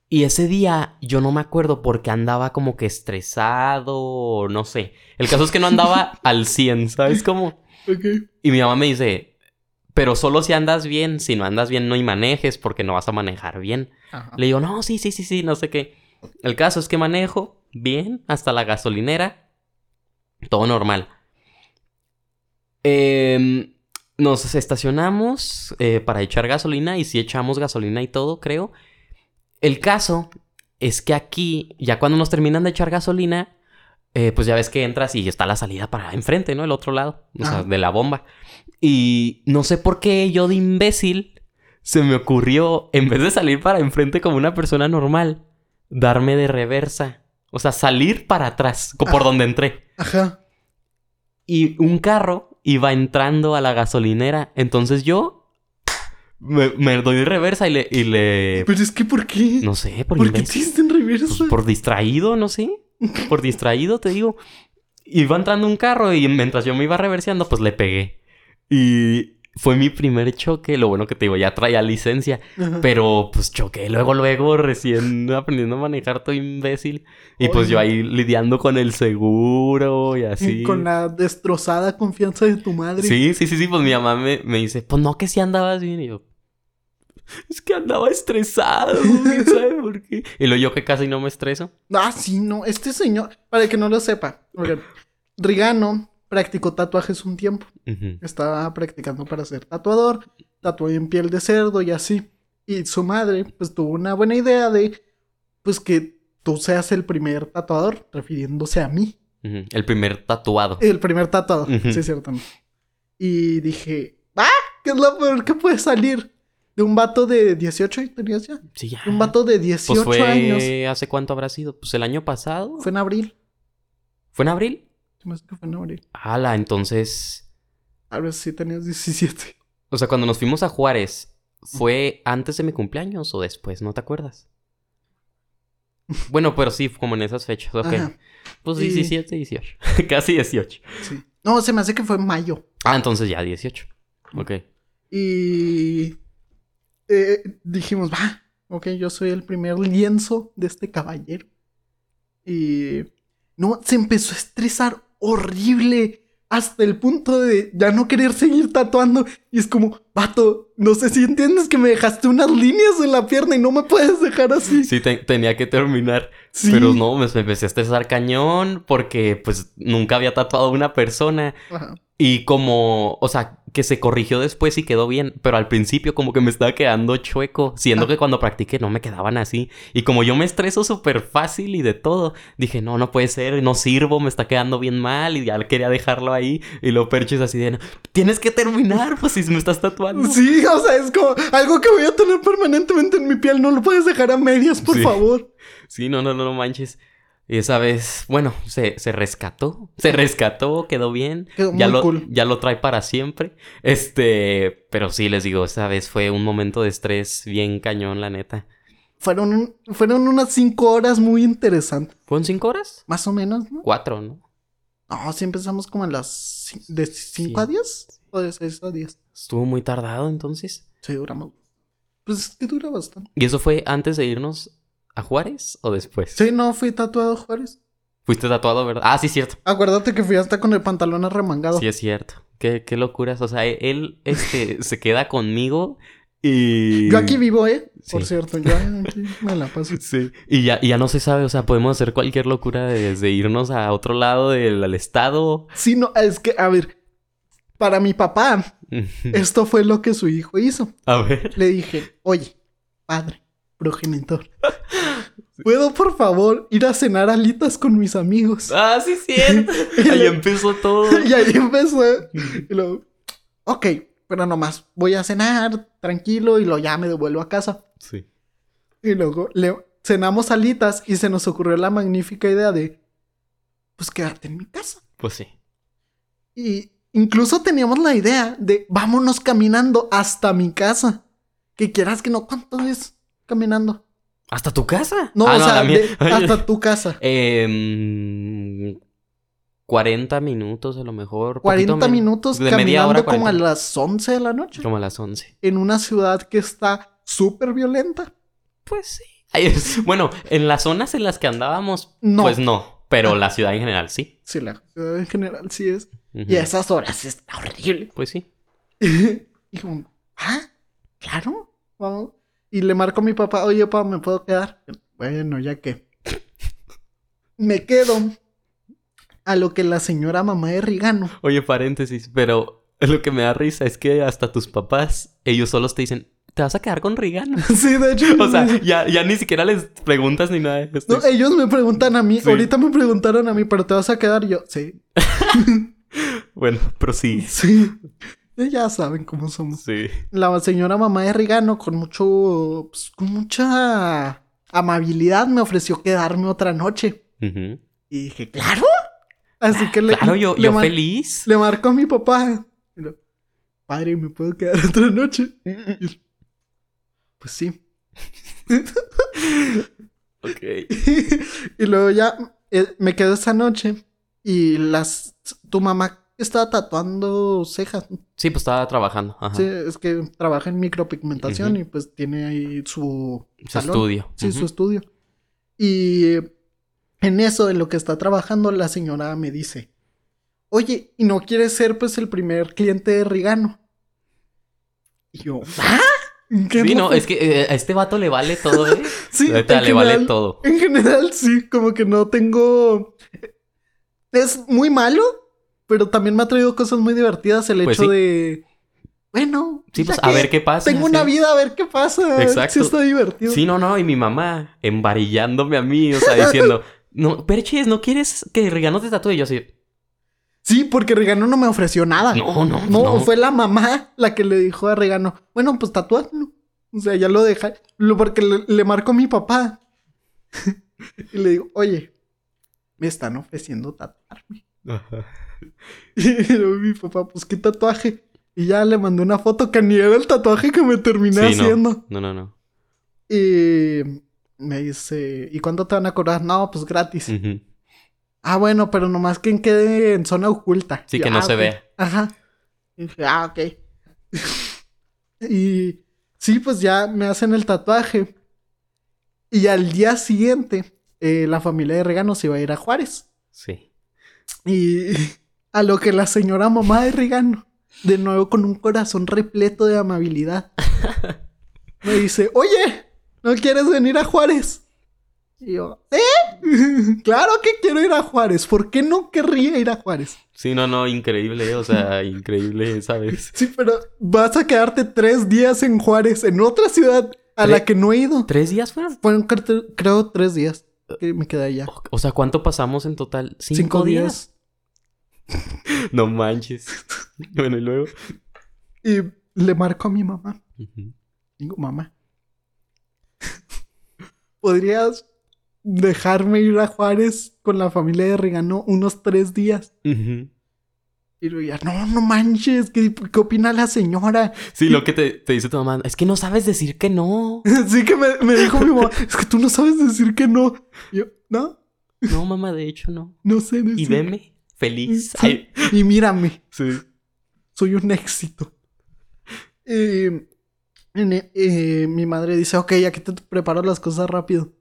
Y ese día yo no me acuerdo porque andaba como que estresado no sé. El caso es que no andaba al 100, ¿sabes cómo? Ok. Y mi mamá me dice, pero solo si andas bien, si no andas bien no y manejes porque no vas a manejar bien. Ajá. Le digo, no, sí, sí, sí, sí, no sé qué. El caso es que manejo bien hasta la gasolinera. Todo normal. Em, nos estacionamos eh, para echar gasolina y si echamos gasolina y todo, creo. El caso es que aquí, ya cuando nos terminan de echar gasolina, eh, pues ya ves que entras y está la salida para enfrente, ¿no? El otro lado, o sea, Ajá. de la bomba. Y no sé por qué yo de imbécil se me ocurrió, en vez de salir para enfrente como una persona normal, darme de reversa. O sea, salir para atrás, por Ah. donde entré. Ajá. Y un carro iba entrando a la gasolinera. Entonces yo me, me doy reversa y le... Y le Pero es que, ¿por qué? no sé, por, ¿Por qué te hiciste en reversa? Pues por distraído, no sé. Por distraído, te digo. Iba entrando un carro y mientras yo me iba reverseando, pues le pegué. Y fue mi primer choque. Lo bueno que te digo, ya traía licencia. Pero pues choqué luego, luego, recién aprendiendo a manejar, todo imbécil. Y pues yo ahí lidiando con el seguro y así. Con la destrozada confianza de tu madre. Sí, sí, sí, sí. Pues mi mamá me, me dice, pues no, que si andabas bien. Y yo, es que andaba estresado. ¿Quién sabe por qué? Y luego yo que casi no me estreso. Ah, sí, no. Este señor, para que no lo sepa, oigan, Rigano practicó tatuajes un tiempo. Estaba practicando para ser tatuador, tatuó en piel de cerdo y así. Y su madre, pues tuvo una buena idea de, pues que tú seas el primer tatuador, refiriéndose a mí. El primer tatuado. El primer tatuador, Ujú. sí, cierto. Y dije, ¡ah! ¿Qué es lo peor que puede salir? De un vato de 18 y tenías ya. Sí, ya. Un vato de 18 Pues fue... años. ¿Hace cuánto habrá sido? Pues el año pasado. Fue en abril. ¿Fue en abril? Se me hace que fue en abril. Ala, entonces... A ver si tenías 17. O sea, cuando nos fuimos a Juárez, ¿fue antes de mi cumpleaños o después? ¿No te acuerdas? Bueno, pero sí, como en esas fechas. Ok. Ajá, Pues Y- 17, 18. Casi 18. sí. No, se me hace que fue en mayo. Ah, entonces ya 18. Ok. Y eh, dijimos, va, ok, yo soy el primer lienzo de este caballero. Y no, se empezó a estresar horrible hasta el punto de ya no querer seguir tatuando. Y es como, vato, no sé si entiendes que me dejaste unas líneas en la pierna y no me puedes dejar así. Sí, te- tenía que terminar. Sí. Pero no, me, me empecé a estresar cañón porque pues nunca había tatuado a una persona. Ajá. Y como, o sea, que se corrigió después y quedó bien, pero al principio como que me estaba quedando chueco, siendo Ah. que cuando practiqué no me quedaban así. Y como yo me estreso súper fácil y de todo, dije, no, no puede ser, no sirvo, me está quedando bien mal y ya quería dejarlo ahí. Y lo perches así de, "No, tienes que terminar, pues si me estás tatuando. Sí, o sea, es como algo que voy a tener permanentemente en mi piel. No lo puedes dejar a medias, por Sí. favor. Sí, no, no, no, no manches. Y esa vez, bueno, se, se rescató. Se rescató, quedó bien. Quedó ya muy lo, cool. ya lo trae para siempre. Este, pero sí, les digo, esa vez fue un momento de estrés bien cañón, la neta. Fueron, fueron unas cinco horas muy interesantes. ¿Fueron cinco horas? Más o menos, ¿no? Cuatro, ¿no? No, sí empezamos como a las... ¿De 5 a Sí. 10? ¿O de 6 a 10? Estuvo muy tardado entonces. Sí, duramos. Pues es que dura bastante. ¿Y eso fue antes de irnos a Juárez o después? Sí, no, fui tatuado, Juárez. Fuiste tatuado, ¿verdad? Ah, sí, cierto. Acuérdate que fui hasta con el pantalón arremangado. Sí, es cierto. Qué, qué locuras. O sea, él este, se queda conmigo y... Yo aquí vivo, ¿eh? Por cierto, yo aquí me la paso. Sí. Y ya, y ya no se sabe, o sea, podemos hacer cualquier locura desde irnos a otro lado del al estado. Sí, no, es que, a ver, para mi papá, esto fue lo que su hijo hizo. a ver. Le dije, oye, padre, progenitor, ¿puedo por favor ir a cenar alitas con mis amigos? Ah, sí, cierto. Ahí empezó todo. y ahí empezó. Y luego, ok, pero nomás voy a cenar tranquilo y lo ya me devuelvo a casa. Sí. Y luego le cenamos alitas y se nos ocurrió la magnífica idea de, pues quedarte en mi casa. Pues sí. Y incluso teníamos la idea de, vámonos caminando hasta mi casa. Que quieras que no, ¿cuánto es caminando? ¿Hasta tu casa? No, Ah, o sea, de- hasta tu casa. Em, 40 minutos a lo mejor. 40 poquito men- minuos de media hora, caminando como a 40. las 11 de la noche. Como a las 11. En una ciudad que está súper violenta. Pues sí. Es- bueno, en las zonas en las que andábamos, No. pues no. Pero la ciudad en general sí. Sí, la ciudad en general sí es. Y a esas horas está horrible. Pues sí. y como, ah, claro, vamos. Y le marco a mi papá, oye, papá, ¿me puedo quedar? Bueno, ya que. Me quedo a lo que la señora mamá de Rigano. Oye, paréntesis, pero lo que me da risa es que hasta tus papás, ellos solos te dicen, te vas a quedar con Rigano. Sí, de hecho. O sea, ya, ya ni siquiera les preguntas ni nada. Estoy- No, ellos me preguntan a mí, Sí. ahorita me preguntaron a mí, pero te vas a quedar Y yo, sí, Bueno, pero sí. sí. Ya saben cómo somos. Sí. La señora mamá de Rigano, con mucho. Pues, con mucha amabilidad, me ofreció quedarme otra noche. Y dije, ¿claro? Así que le. Claro, yo, le yo feliz. Le marcó a mi papá. Padre, ¿me puedo quedar otra noche? Y pues sí. Ok. y luego ya eh, me quedo esa noche. Y las. Tu mamá estaba tatuando cejas. Sí, pues estaba trabajando. Ajá. Sí, es que trabaja en micropigmentación y pues tiene ahí su, Su salón. estudio. Sí, su estudio. Y en eso, en lo que está trabajando, la señora me dice, oye, ¿y no quieres ser pues el primer cliente de Rigano? Y yo, ¿ah? ¿Qué Sí, no, fue? es que eh, a este vato le vale todo, ¿eh? Sí, en le vale todo. En general, sí, como que no tengo... Es muy malo, pero también me ha traído cosas muy divertidas el Pues hecho sí. de... Bueno, Sí, pues a ver qué pasa. Tengo sí. una vida, a ver qué pasa. Exacto. Sí está divertido. Sí, no, no, y mi mamá embarillándome a mí, o sea, diciendo, no, Perches, ¿no quieres que Rigano te tatúe? Y yo así, Sí, porque Regano no me ofreció nada. no, no, No, no. fue la mamá la que le dijo a Regano, bueno, pues tatúalo. O sea, ya lo deja. Lo porque le, le marcó a mi papá. y le digo, oye, me están ofreciendo tatuarme. Ajá. Y mi papá, pues, ¿qué tatuaje? Y ya le mandé una foto que ni era el tatuaje que me terminé Sí, haciendo. No, no, no. Y me dice, ¿y cuánto te van a cobrar? No, pues gratis. Ah, bueno, pero nomás que quede en zona oculta. Sí, Y que no "Ah, se ok". vea. Ajá. Y dije, ah, ok. y sí, pues ya me hacen el tatuaje. Y al día siguiente, eh, la familia de Regano se iba a ir a Juárez. Sí. Y a lo que la señora mamá de Regano, de nuevo con un corazón repleto de amabilidad, me dice, oye, ¿no quieres venir a Juárez? Y yo, ¿eh? claro que quiero ir a Juárez. ¿Por qué no querría ir a Juárez? Sí, no, no, increíble, o sea, increíble, ¿sabes? Sí, pero vas a quedarte tres días en Juárez, en otra ciudad a la que no he ido. ¿Tres días fueron? Fueron, creo, tres días que me quedé allá. O, sea, ¿cuánto pasamos en total? ¿Cinco, Cinco días? días. No manches. Bueno, y luego. Y le marco a mi mamá. Digo, mamá, ¿podrías dejarme ir a Juárez con la familia de Regano unos tres días? Y luego ya, no, no manches, ¿qué, qué opina la señora? Sí, lo que te, te dice tu mamá, es que no sabes decir que no. Sí que me, me dijo mi mamá, es que tú no sabes decir que no. Y yo, no, No, mamá, de hecho no. no sé Y decir. veme, feliz. Sí. Ay, Y mírame, sí. soy un éxito. Eh, en- eh, mi madre dice, ok, aquí te preparo las cosas rápido.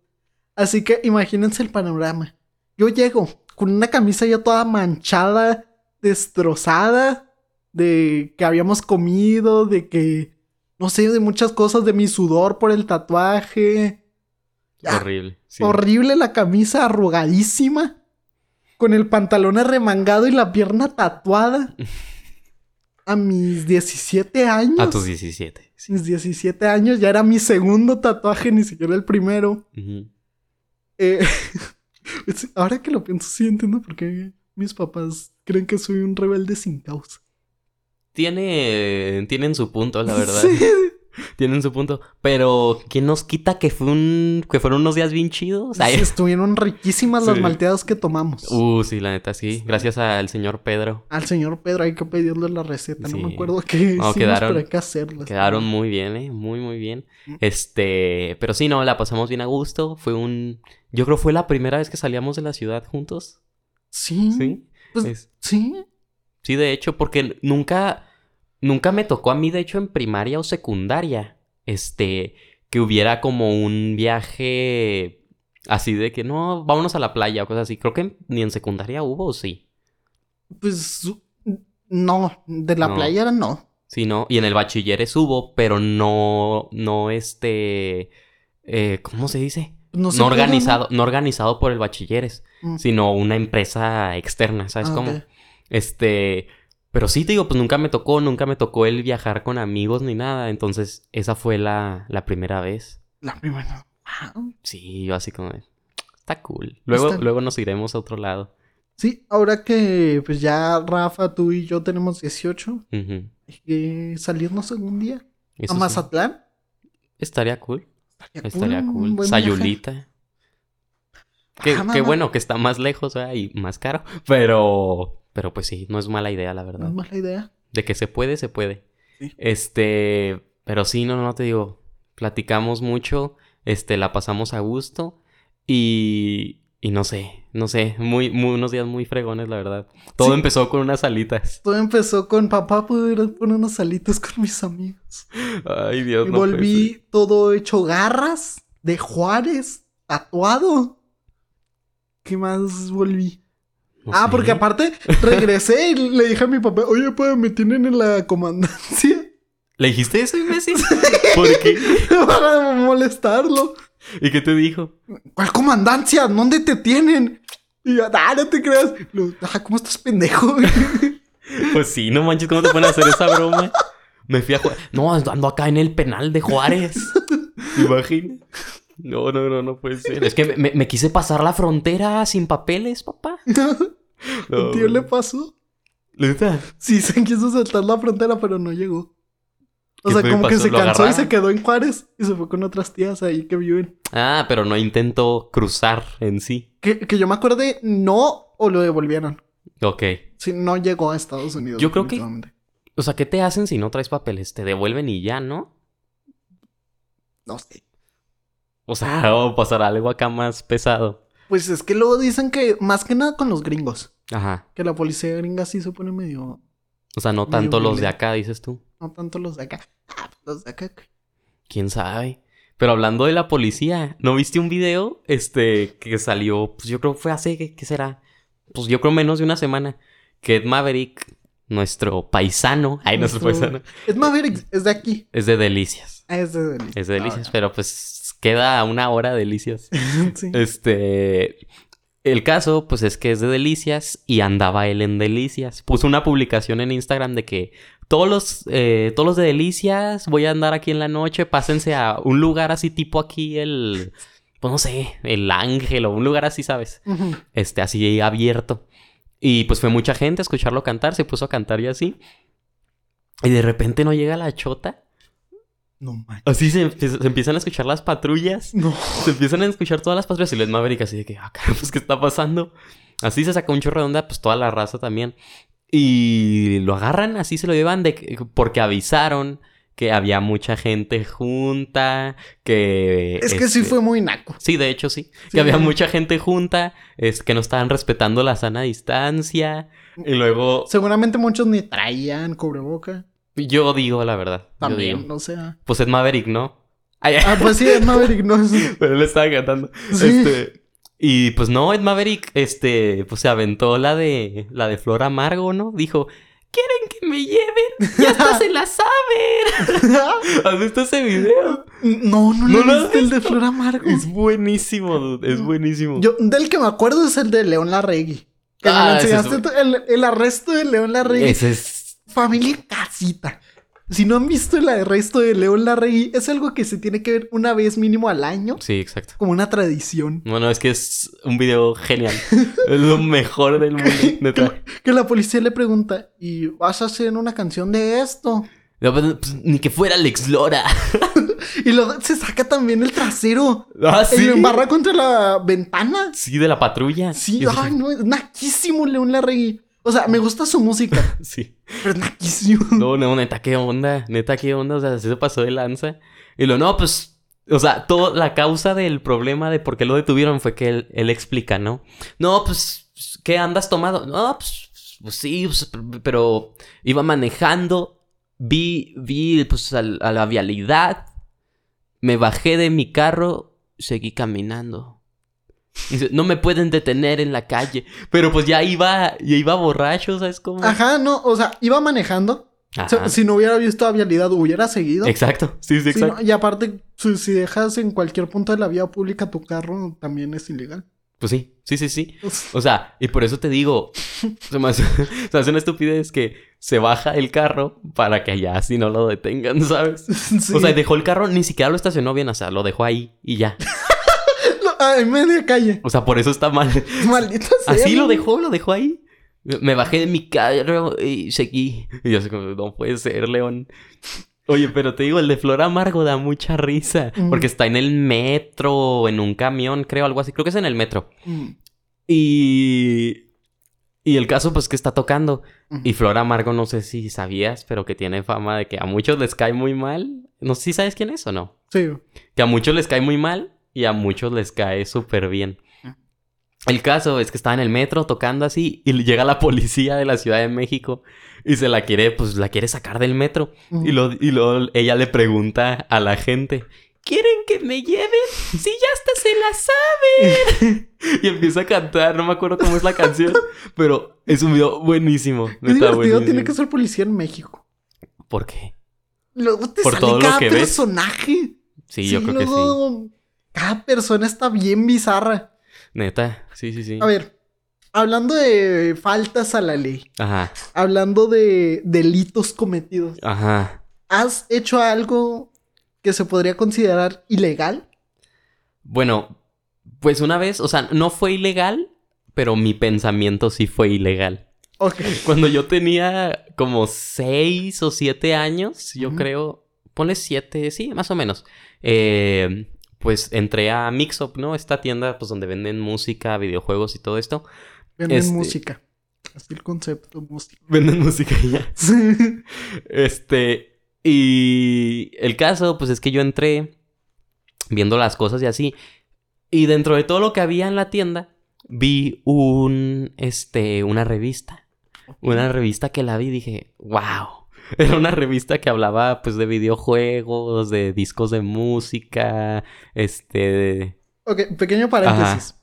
Así que imagínense el panorama. Yo llego con una camisa ya toda manchada, destrozada, de que habíamos comido, de que, no sé, de muchas cosas, de mi sudor por el tatuaje. Ya, Horrible. sí. Horrible la camisa arrugadísima. Con el pantalón arremangado y la pierna tatuada. A mis 17 años. A tus 17. sí. Mis 17 años ya era mi segundo tatuaje, ni siquiera el primero. Eh, es- ahora que lo pienso, sí entiendo por qué mis papás creen que soy un rebelde sin causa. Tiene, tienen su punto, la verdad. Sí. Tienen su punto. Pero, ¿quién nos quita que fue un, que fueron unos días bien chidos? Sí, estuvieron riquísimas las malteadas que tomamos. Uh, sí, la neta, sí. Gracias al señor Pedro. Al señor Pedro hay que pedirle la receta. No me acuerdo qué No, quedaron- pero hay que hacerlas. Quedaron muy bien, ¿eh? Muy, muy bien. Mm. Este, pero sí, no, la pasamos bien a gusto. Fue un... Yo creo fue la primera vez que salíamos de la ciudad juntos. Sí. Sí. Pues, Es- sí. sí, de hecho, porque nunca... Nunca me tocó a mí, de hecho, en primaria o secundaria. Este, que hubiera como un viaje así de que no, vámonos a la playa o cosas así. Creo que ni en secundaria hubo, ¿o sí. Pues no, de la No. playera no. Sí, ¿no? Y en el bachilleres hubo, pero no, no este, eh, ¿cómo se dice? No, No, se puede, organizado, no organizado por el bachilleres. Mm. sino una empresa externa, ¿sabes Ah, cómo? Este, pero sí te digo, pues nunca me tocó, nunca me tocó el viajar con amigos ni nada, entonces esa fue la, la primera vez. La primera. Wow. Sí, yo así como, está cool. Luego, Está- luego nos iremos a otro lado. Sí, ahora que pues ya Rafa, tú y yo tenemos 18, Ujú. eh, salirnos algún día Eso a sí. Mazatlán. Estaría cool. Estaría cool. Sayulita. Qué, Ajá, qué bueno que está más lejos ¿verdad? y más caro. Pero, pero pues sí, no es mala idea, la No verdad. es mala idea. De que se puede, se puede. Sí. Este, pero sí, no, no te digo. Platicamos mucho, este, la pasamos a gusto y, y no sé, no sé, muy, muy, unos días muy fregones, la verdad. Todo Sí. empezó con unas alitas. Todo empezó con papá, pude ir a poner unas salitas con mis amigos. Ay, Dios, Y no volví todo hecho garras de Juárez, tatuado. ¿Qué más volví? No ah, sé. porque aparte regresé y le dije a mi papá, oye, pues me tienen en la comandancia ¿Le dijiste eso, imbécil? ¿Por qué? para molestarlo. ¿Y qué te dijo? ¿Cuál comandancia? ¿Dónde te tienen? Y yo, ah, no te creas. Lo, ah, ¿cómo estás pendejo? Pues sí, no manches, ¿cómo te pueden hacer esa broma? Me fui a Juárez. No, ando acá en el penal de Juárez. Imagina. No, no, no, no puede ser. Es que me, quise pasar la frontera sin papeles, papá. No. ¿Un tío le pasó? Sí, se quiso saltar la frontera, pero no llegó. O ¿Qué sea, como que se ¿Lo cansó y se quedó en Juárez y se fue con otras tías ahí que viven. Ah, pero no intentó cruzar en sí. Que, que yo me acuerde, no o lo devolvieron. Ok. Si no llegó a Estados Unidos. Yo creo que-. O sea, ¿qué te hacen si no traes papeles? Te devuelven y ya, ¿no? No sé. O sea, o pasar algo acá más pesado. Pues es que luego dicen que más que nada con los gringos. Ajá. Que la policía gringa sí se pone medio. O sea, no tanto los de acá, dices tú. No tanto los de acá. Ah, pues los de acá. ¿Quién sabe? Pero hablando de la policía, ¿no viste un video? Este, que salió, pues yo creo que fue hace, ¿qué, qué será? Pues yo creo menos de una semana. Que Ed Maverick, nuestro paisano, ay, nuestro Nuestro- paisano, Es Maverick, es de aquí. es de Delicias. Ah, es de Delicias. Es de Delicias, pero pues queda una hora Delicias. sí. Este, el caso, pues es que es de Delicias y andaba él en Delicias. Puso una publicación en Instagram de que todos los, eh, todos los de Delicias, voy a andar aquí en la noche, pásense a un lugar así tipo aquí el, pues no sé, el Ángel o un lugar así, ¿sabes? Este, así abierto. Y pues fue mucha gente a escucharlo cantar, se puso a cantar y así. Y de repente no llega la chota. No manches. Así se, se empiezan a escuchar las patrullas. No. Se empiezan a escuchar todas las patrullas y Led Maverick así de que, ah, caray, pues, ¿qué está pasando? Así se saca un chorro de onda, pues, toda la raza también. Y lo agarran, así se lo llevan de que- porque avisaron que había mucha gente junta, que... Es que sí este, fue muy naco. Sí, de hecho sí. Sí. Que había mucha gente junta, es que no estaban respetando la sana distancia. Y luego, Seguramente muchos ni traían cubreboca. Yo digo la verdad. También, digo. o sea. Pues es Maverick, ¿no? Ay. Ah, pues sí, es Maverick, no es. Pero él estaba cantando. Sí. Este. Y pues no, Ed Maverick, este, pues se aventó la de la de Flor Amargo, ¿no? Dijo, ¿quieren que me lleven? Ya hasta se la saben. ¿Has visto ese video? No, no, ¿No le lo has viste el de Flor Amargo. Es buenísimo, dude, es buenísimo. Yo, del que me acuerdo es el de León Larregui. Que Ah, me ese enseñaste es- el, el arresto de León Larregui. Ese es. Familia casita. Si no han visto el arresto de León Larregui, es algo que se tiene que ver una vez mínimo al año, Sí, exacto. como una tradición. Bueno, es que es un video genial. es lo mejor del mundo. Que la policía le pregunta, ¿y vas a hacer una canción de esto? No, pues, pues, ni que fuera Alex Lora. Y luego se saca también el trasero. ah, Y sí. lo embarra contra la ventana. Sí, de la patrulla. Sí, Y ay, no, es naquísimo León Larregui. O sea, me gusta su música, Sí. pero es naquísimo. No, no, neta, qué onda. Neta, qué onda. O sea, sí se pasó de lanza. Y lo, no, pues. O sea, toda la causa del problema de por qué lo detuvieron fue que él, él explica, ¿no? No, pues, ¿qué andas tomado? No, pues, pues sí, pues, pero iba manejando. Vi, vi, pues, al- a la vialidad. Me bajé de mi carro. Seguí caminando. Dice, no me pueden detener en la calle. Pero pues ya iba, ya iba borracho, ¿sabes cómo? Ajá, no, o sea, iba manejando. Ajá. si no hubiera visto a vialidad, hubiera seguido. Exacto, sí, sí, exacto. no, y aparte, si, si dejas en cualquier punto de la vía pública tu carro, también es ilegal. Pues sí, sí, sí, sí. O sea, y por eso te digo, se me hace, se me hace una estupidez que se baja el carro para que allá así no lo detengan, ¿sabes? Sí. O sea, dejó el carro, ni siquiera lo estacionó bien, o sea, lo dejó ahí y ya. Ah, en media calle. O sea, por eso está mal. Maldita sea. Así lo dejó, lo dejó ahí. Me bajé de mi carro y seguí. Y yo así como, no puede ser, León. Oye, pero te digo, el de Flor Amargo da mucha risa. Mm. Porque está en el metro en un camión, creo, algo así. Creo que es en el metro. Mm, Y... Y el caso, pues, que está tocando. mm. Y Flor Amargo, no sé si sabías, pero que tiene fama de que a muchos les cae muy mal. No sé si sabes quién es o no. Sí. Que a muchos les cae muy mal y a muchos les cae súper bien. Ah. El caso es que estaba en el metro tocando así y llega la policía de la Ciudad de México y se la quiere, pues la quiere sacar del metro. Y, lo, y luego ella le pregunta a la gente, ¿quieren que me lleven? Si ya hasta se la saben. y empieza a cantar, no me acuerdo cómo es la canción, pero es un video buenísimo. Qué divertido buenísimo. tiene que ser policía en México. ¿Por qué? Luego te Por sale todo lo cada ves. personaje. Sí, yo creo que sí. Cada persona está bien bizarra. Neta, sí, sí, sí. A ver, hablando de faltas a la ley, Ajá, hablando de delitos cometidos, ajá. ¿has hecho algo que se podría considerar ilegal? Bueno, pues una vez, o sea, no fue ilegal, pero mi pensamiento sí fue ilegal. Ok. Cuando yo tenía como seis o siete años, yo creo, ponle siete, sí, más o menos. eh, pues entré a Mixup, ¿no? Esta tienda, pues donde venden música, videojuegos y todo esto. Venden Este- música. Así el concepto, música. Venden música y ya. Este, y el caso, pues es que yo entré viendo las cosas y así. Y dentro de todo lo que había en la tienda, vi un, este, una revista. Una revista que la vi y dije, wow. Era una revista que hablaba, pues, de videojuegos, de discos de música, este... de- ok, pequeño paréntesis.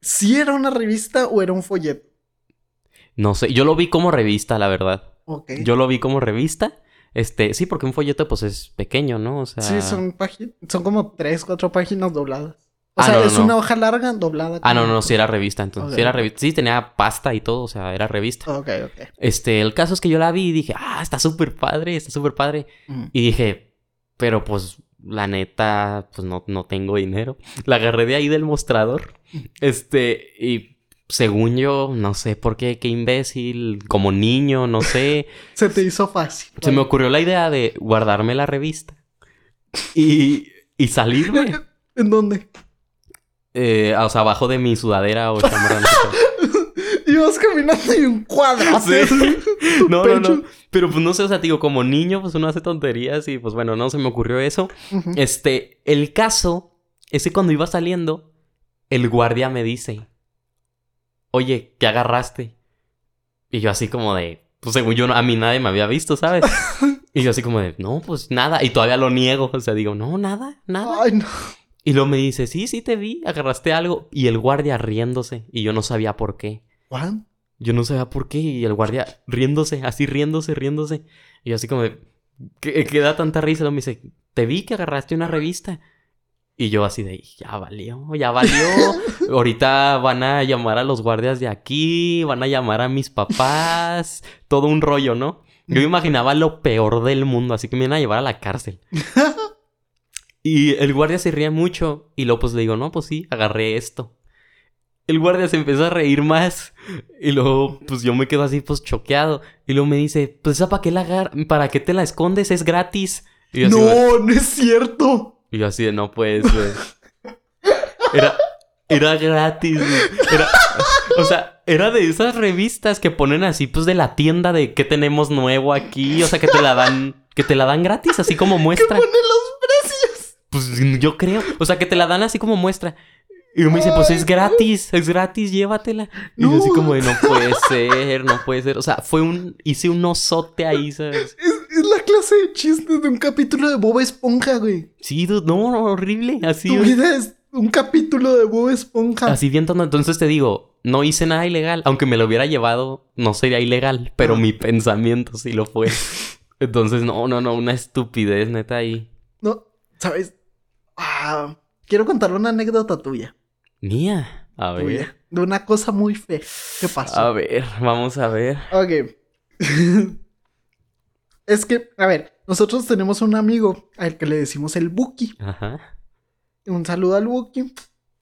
¿Sí era una revista o era un folleto? No sé, yo lo vi como revista, la verdad. Ok. Yo lo vi como revista. Este, sí, porque un folleto, pues, es pequeño, ¿no? O sea... Sí, son. Son como tres, cuatro páginas dobladas. O Ah, sea, no, no, es no. una hoja larga doblada. Ah, no, como- no, sí era revista, entonces. Sí era revista. Sí, tenía pasta y todo, o sea, era revista. Ok, ok. Este, el caso es que yo la vi y dije, ah, está súper padre, está súper padre. Mm. Y dije, pero pues, la neta, pues no, no tengo dinero. La agarré de ahí del mostrador. Este, y según yo, no sé por qué, qué imbécil, como niño, no sé. Se te hizo fácil. se me ocurrió la idea de guardarme la revista y, y salirme. ¿En dónde? Eh, o sea, abajo de mi sudadera o chamarra. no. Ibas caminando y un cuadro. Sí. No, no, no. pecho. Pero pues no sé, o sea, digo, como niño, pues uno hace tonterías y pues bueno, no se me ocurrió eso. Este, el caso es que cuando iba saliendo, el guardia me dice, oye, ¿qué agarraste? Y yo así como de, pues según yo, no- a mí nadie me había visto, ¿sabes? y yo así como de, no, pues nada. Y todavía lo niego, o sea, digo, no, nada, nada. Ay, no. Y luego me dice, sí, sí te vi, agarraste algo. Y el guardia riéndose, y yo no sabía por qué. Juan. Yo no sabía por qué. Y el guardia riéndose, así riéndose, riéndose. Y yo así como de... ¿Qué, qué da tanta risa? Luego me dice, te vi que agarraste una revista. Y yo así de, ya valió, ya valió. Ahorita van a llamar a los guardias de aquí, van a llamar a mis papás. Todo un rollo, ¿no? Yo imaginaba lo peor del mundo, así que me iban a llevar a la cárcel. Y el guardia se ría mucho. Y luego pues le digo, no, pues sí, agarré esto. El guardia se empezó a reír más. Y luego, pues yo me quedo así, pues choqueado. Y luego me dice, pues esa para qué la agar para qué te la escondes, es gratis. Y yo así, No, no es cierto. y yo así de no puede ser. Era, era gratis. Era, o sea, era de esas revistas que ponen así, pues de la tienda de qué tenemos nuevo aquí. O sea, que te la dan, que te la dan gratis, así como muestra. Pone los precios. Pues yo creo. O sea, que te la dan así como muestra. Y me dice, pues es gratis, es gratis, llévatela. Y yo así como de, no puede ser, no puede ser. O sea, fue un, hice un osote ahí, ¿sabes? Es, es la clase de chistes de un capítulo de Bob Esponja, güey. Sí, no, no, horrible, así. Tu vida es un capítulo de Bob Esponja. Así bien tonto. Entonces te digo, no hice nada ilegal. Aunque me lo hubiera llevado, no sería ilegal. Pero Ah. mi pensamiento sí lo fue. Entonces, no, no, no, una estupidez, neta, ahí. No, ¿sabes? Ah, quiero contar una anécdota tuya. Mía. A ver. tuya, de una cosa muy fea que pasó. A ver, vamos a ver. Ok. es que, a ver, nosotros tenemos un amigo al que le decimos el Buki. Ajá. Un saludo al Buki.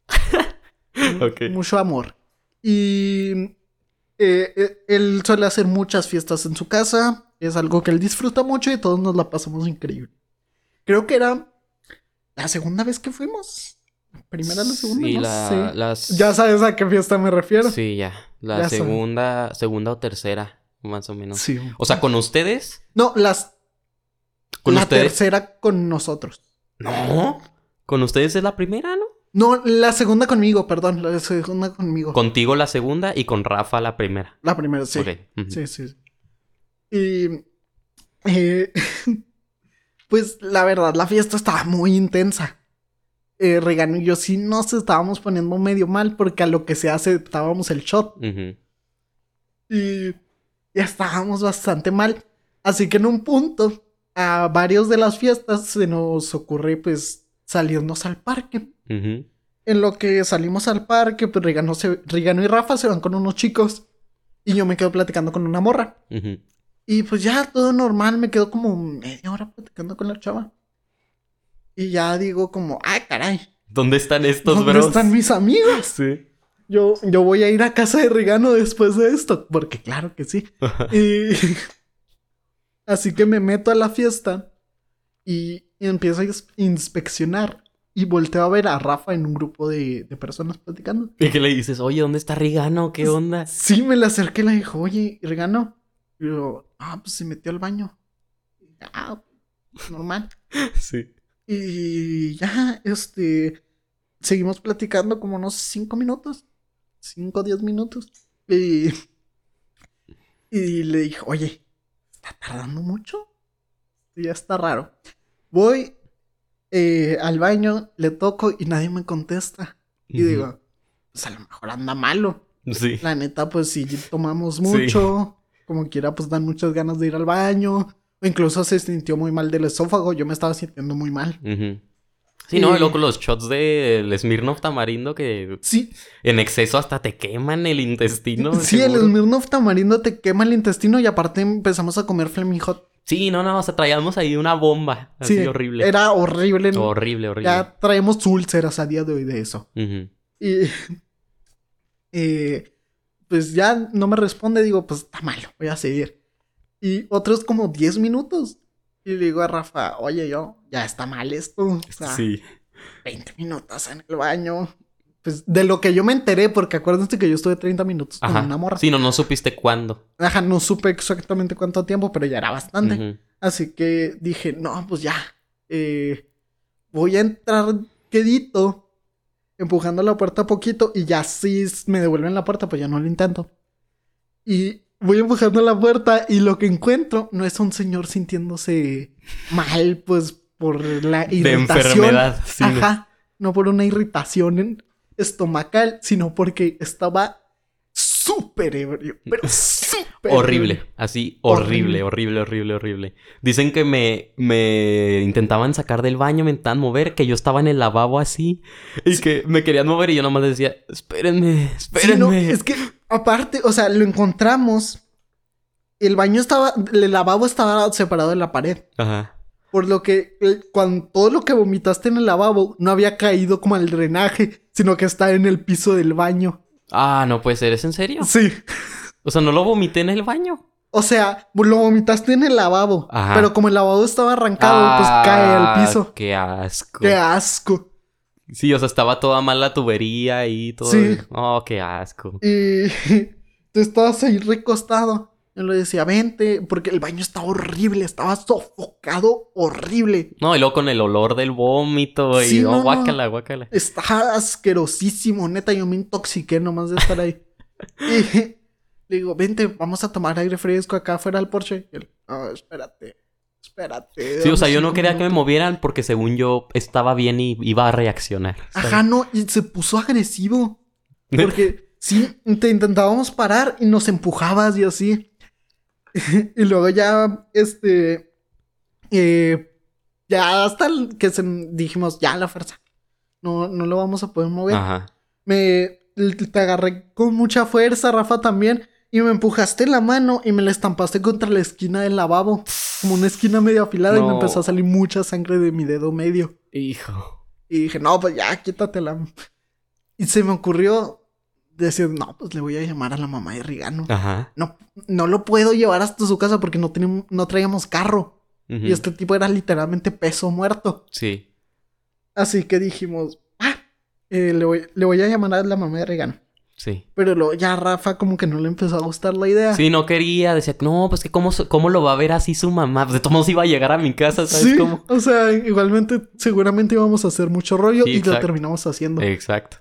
Ok. Mucho amor. Y Eh, eh, él suele hacer muchas fiestas en su casa. Es algo que él disfruta mucho y todos nos la pasamos increíble. Creo que era la segunda vez que fuimos. Primera, la segunda, Sí, no la- sé. las... Ya sabes a qué fiesta me refiero. Sí, ya. La Ya segunda, segunda o tercera, más o menos. Sí. O sea, con ustedes. No, las, Con la ustedes. tercera con nosotros. No. Con ustedes es la primera, ¿no? No, la segunda conmigo, perdón. La segunda conmigo. Contigo la segunda y con Rafa la primera. La primera, sí. Ok, ujú. Sí, sí. sí. Y. eh, pues la verdad, la fiesta estaba muy intensa. Eh, Regano y yo sí nos estábamos poniendo medio mal porque a lo que se aceptábamos el shot. Y ya estábamos bastante mal. Así que en un punto, a varios de las fiestas se nos ocurre pues salirnos al parque. En lo que salimos al parque, pues Rigano, se- Rigano y Rafa se van con unos chicos. Y yo me quedo platicando con una morra. Y pues ya todo normal, me quedo como media hora platicando con la chava. Y ya digo como, ay caray, ¿Dónde están estos ¿dónde bros? están mis amigos? Sí. Yo, yo voy a ir a casa de Rigano después de esto, porque claro que sí. Y así que me meto a la fiesta y empiezo a ins- inspeccionar y volteo a ver a Rafa en un grupo de, de personas platicando. ¿Y qué le dices? Oye, ¿dónde está Rigano? ¿Qué onda? Sí, me le acerqué y le dijo, oye, Rigano. Y yo, ah, pues se metió al baño. Ah, normal. Sí. Y ya, este, seguimos platicando como unos cinco minutos, cinco o diez minutos. Y, y le dije, oye, ¿está tardando mucho? Ya está raro. Voy eh, al baño, le toco y nadie me contesta. Y digo, pues a lo mejor anda malo. Sí. La neta, pues si tomamos Sí. mucho, como quiera, pues dan muchas ganas de ir al baño. O incluso se sintió muy mal del esófago. Yo me estaba sintiendo muy mal. Ujú. Sí, no, y Y- luego los shots del Smirnoff tamarindo que Sí, en exceso hasta te queman el intestino. sí, el. Smirnoff tamarindo te quema el intestino y aparte empezamos a comer Flaming Hot. Sí, no, no, o sea, traíamos ahí una bomba. Así Sí, horrible. Era horrible. Horrible, horrible. Ya traemos úlceras a día de hoy de eso. Y eh, pues ya no me responde, digo, pues está malo, voy a seguir. Y otros como 10 minutos. Y le digo a Rafa, oye, yo, ya está mal esto. O sea, Sí. 20 minutos en el baño. Pues de lo que yo me enteré, porque acuérdense que yo estuve 30 minutos con Ajá. una morra. Sí, no, no supiste cuándo. Ajá, no supe exactamente cuánto tiempo, pero ya era bastante. Así que dije, no, pues ya. eh, voy a entrar quedito, empujando la puerta poquito, y ya si me devuelven la puerta, pues ya no lo intento. Y voy empujando la puerta, y lo que encuentro no es un señor sintiéndose mal, pues por la De irritación. enfermedad. sí. Ajá, no por una irritación estomacal, sino porque estaba súper ebrio, pero súper Horrible, así, horrible, horrible, horrible, horrible. Dicen que me, me intentaban sacar del baño, me intentaban mover, que yo estaba en el lavabo así y que me querían mover y yo nomás decía, espérenme, Sí, espérenme. no, es que aparte, o sea, lo encontramos. El baño estaba, el lavabo estaba separado de la pared. Ajá. Por lo que eh, cuando todo lo que vomitaste en el lavabo no había caído como al drenaje, sino que está en el piso del baño. Ah, no puede ser, ¿es en serio? Sí. O sea, no lo vomité en el baño. O sea, lo vomitaste en el lavabo. Ajá. Pero como el lavabo estaba arrancado, pues cae al Ah, piso. Qué asco. Qué asco. Sí, o sea, estaba toda mal la tubería y todo. Sí. Oh, qué asco. Y tú estabas ahí recostado. Yo le decía, vente, porque el baño estaba horrible, estaba sofocado horrible. No, y luego con el olor del vómito y Sí, oh, no, guácala, guácala. Está asquerosísimo, neta, yo me intoxiqué nomás de estar ahí. y le digo, vente, vamos a tomar aire fresco acá afuera del porche. Y él, no, espérate, espérate. Sí, o sea, yo no quería que me minutos". movieran porque según yo estaba bien y iba a reaccionar. ¿sabes? Ajá, no, y se puso agresivo. Porque sí, te intentábamos parar y nos empujabas y así. y luego ya, este, eh, ya hasta que se, dijimos, ya la fuerza. No, no lo vamos a poder mover. Ajá. Me, te agarré con mucha fuerza, Rafa también. Y me empujaste la mano y me la estampaste contra la esquina del lavabo. Como una esquina medio afilada y me empezó a salir mucha sangre de mi dedo medio. Hijo. Y dije, no, pues ya, quítatela. Y se me ocurrió decir, no, pues le voy a llamar a la mamá de Rigano. Ajá. No, no lo puedo llevar hasta su casa porque no, tenemos, no traíamos carro. Y este tipo era literalmente peso muerto. Sí. Así que dijimos, ah, eh, le, voy, le voy a llamar a la mamá de Rigano. Sí. Pero luego ya Rafa como que no le empezó a gustar la idea. Sí, no quería. Decía, no, pues que cómo, cómo lo va a ver así su mamá. Pues de todos modos iba a llegar a mi casa, ¿sabes Sí, cómo? o sea, igualmente seguramente íbamos a hacer mucho rollo Sí, y lo exacto. terminamos haciendo. Exacto.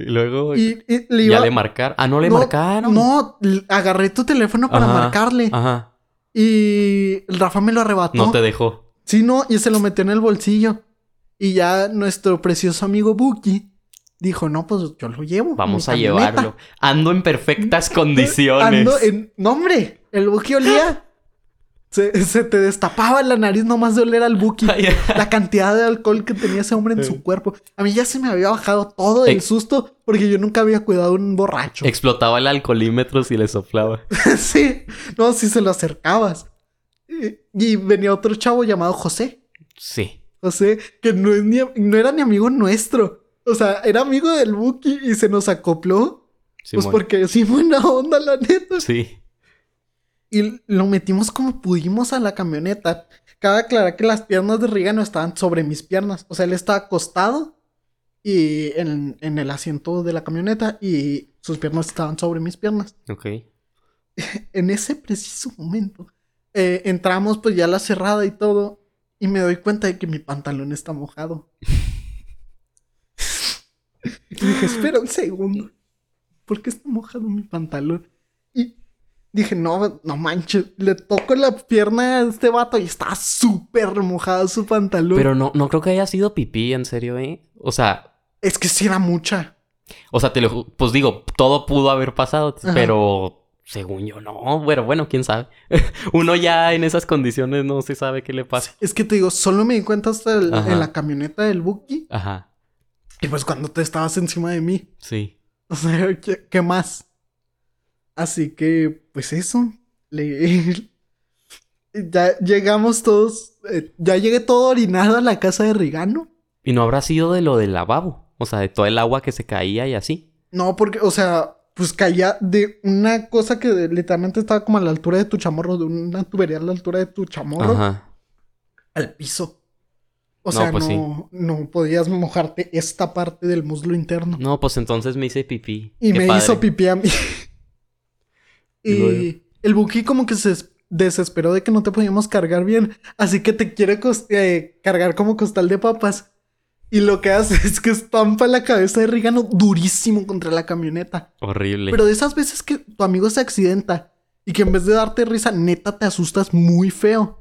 Y luego y, y le ya le marcar. Ah, no le no, marcaron. No, agarré tu teléfono para Ajá, marcarle Ajá. y Rafa me lo arrebató. No te dejó. Sí, no, y se lo metió en el bolsillo. Y ya nuestro precioso amigo Buki dijo, no, pues yo lo llevo. Vamos a mi camioneta". llevarlo. Ando en perfectas condiciones. Ando en... No, hombre, el Buki olía. Se, se te destapaba la nariz nomás de oler al Buki. La cantidad de alcohol que tenía ese hombre en su cuerpo. A mí ya se me había bajado todo el Ex- susto porque yo nunca había cuidado a un borracho. Explotaba el alcoholímetro si le soplaba. sí, no, si se lo acercabas. Y, y venía otro chavo llamado José. Sí. José, que no, es ni, no era ni amigo nuestro. O sea, era amigo del Buki y se nos acopló. Sí, pues porque sí, buena onda, la neta. sí. Y lo metimos como pudimos a la camioneta. Cabe aclarar que las piernas de Rigano estaban sobre mis piernas. O sea, él estaba acostado y en, en el asiento de la camioneta y sus piernas estaban sobre mis piernas. Ok. En ese preciso momento eh, entramos pues ya a la cerrada y todo y me doy cuenta de que mi pantalón está mojado. y dije, espera un segundo. ¿Por qué está mojado mi pantalón? Dije, no, no manches. Le toco la pierna a este vato y está súper mojado su pantalón. Pero no, no creo que haya sido pipí, en serio, ¿eh? O sea, Es que sí era mucha. o sea, te lo pues digo, todo pudo haber pasado, Ajá. pero según yo no. Bueno, bueno, quién sabe. Uno ya en esas condiciones no se sabe qué le pasa. Es que te digo, solo me di cuenta hasta el- en la camioneta del Buki. Ajá. Y pues cuando te estabas encima de mí. Sí. O sea, ¿qué, qué más? Así que, pues eso. Le... ya llegamos todos. eh, ya llegué todo orinado a la casa de Rigano. Y no habrá sido de lo del lavabo. O sea, de todo el agua que se caía y así. No, porque, o sea, pues caía de una cosa que literalmente estaba como a la altura de tu chamorro, de una tubería a la altura de tu chamorro, Ajá. al piso. O No, sea, pues sí. no, no podías mojarte esta parte del muslo interno. No, pues entonces me hice pipí. Y Qué me padre. hizo pipí a mí. Y el Buki como que se des- desesperó de que no te podíamos cargar bien. Así que te quiere eh, cargar como costal de papas. Y lo que hace es que estampa la cabeza de Rigano durísimo contra la camioneta. Horrible. Pero de esas veces que tu amigo se accidenta y que en vez de darte risa, neta te asustas muy feo.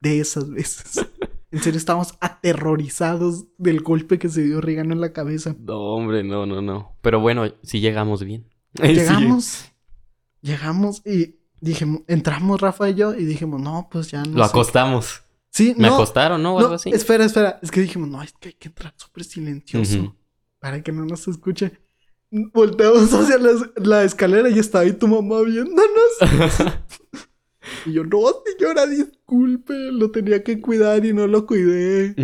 De esas veces. En serio, estábamos aterrorizados del golpe que se dio Rigano en la cabeza. No, hombre, no, no, no. Pero bueno, sí llegamos bien. Sí. Llegamos, y dijimos, entramos Rafa y yo y dijimos, no, pues ya no. Lo sé". acostamos. Sí, Me no, acostaron, ¿no? O no, algo así. espera, espera. Es que dijimos, no, es que hay que entrar súper silencioso para que no nos escuche. Volteamos hacia la, la escalera y estaba ahí tu mamá viéndonos. Y yo, no, señora, disculpe, lo tenía que cuidar y no lo cuidé.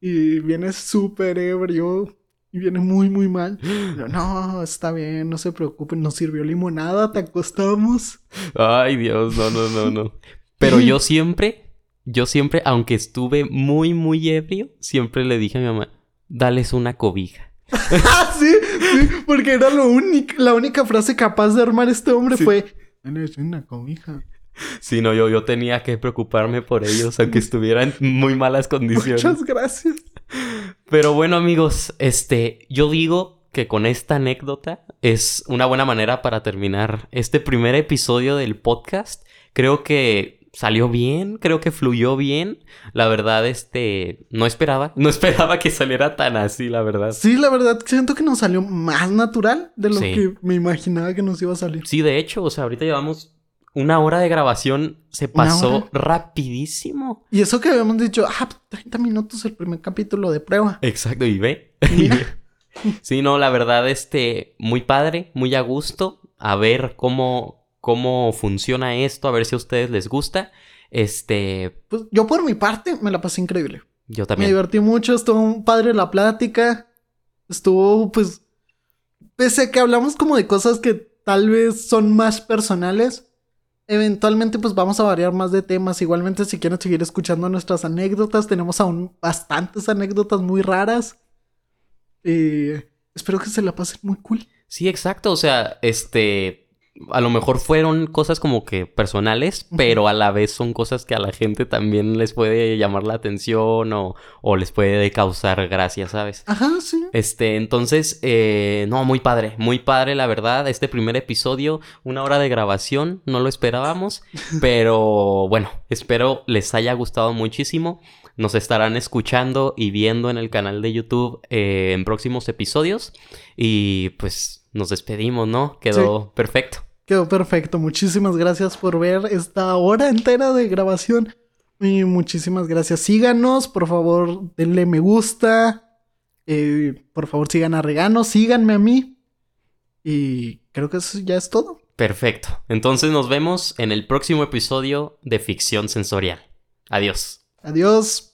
Y viene súper ebrio. Y viene muy, muy mal. Yo, no, está bien, no se preocupen, nos sirvió limonada, te acostamos. Ay, Dios, no, no, no, no. Pero yo siempre, yo siempre, aunque estuve muy, muy ebrio, siempre le dije a mi mamá, dales una cobija. ah, sí, sí, porque era lo único, la única frase capaz de armar este hombre Sí. fue, "Tienes una cobija. Si no, yo, yo tenía que preocuparme por ellos, aunque estuvieran en muy malas condiciones. Muchas gracias. Pero bueno, amigos, este, yo digo que con esta anécdota es una buena manera para terminar este primer episodio del podcast. Creo que salió bien, creo que fluyó bien. La verdad, este, no esperaba, no esperaba que saliera tan así, la verdad. Sí, la verdad, siento que nos salió más natural de lo Sí. que me imaginaba que nos iba a salir. Sí, de hecho, o sea, ahorita llevamos una hora de grabación, se ¿Una pasó rapidísimo. Y eso que habíamos dicho, ah, 30 minutos el primer capítulo de prueba. Exacto, y ve. Mira. Sí, no, la verdad, este, muy padre, muy a gusto. A ver cómo, cómo funciona esto, a ver si a ustedes les gusta. Este, Pues yo por mi parte me la pasé increíble. yo Me también. divertí mucho, estuvo un padre la plática. Estuvo, pues, pese a que hablamos como de cosas que tal vez son más personales, eventualmente pues vamos a variar más de temas. Igualmente si quieren seguir escuchando nuestras anécdotas, tenemos aún bastantes anécdotas muy raras. Y espero que se la pasen muy cool. Sí, exacto. O sea, este a lo mejor fueron cosas como que personales, pero a la vez son cosas que a la gente también les puede llamar la atención o, o les puede causar gracia, ¿sabes? Ajá, sí. Este, entonces, eh, no, muy padre, muy padre, la verdad. Este primer episodio, una hora de grabación, no lo esperábamos, pero bueno, espero les haya gustado muchísimo. Nos estarán escuchando y viendo en el canal de YouTube eh, en próximos episodios. Y pues nos despedimos, ¿no? Quedó perfecto. Quedó perfecto. Muchísimas gracias por ver esta hora entera de grabación. Y muchísimas gracias. Síganos, por favor, denle me gusta. Eh, por favor, sigan a Regano, síganme a mí. Y creo que eso ya es todo. Perfecto. Entonces nos vemos en el próximo episodio de Ficción Sensorial. Adiós. Adiós.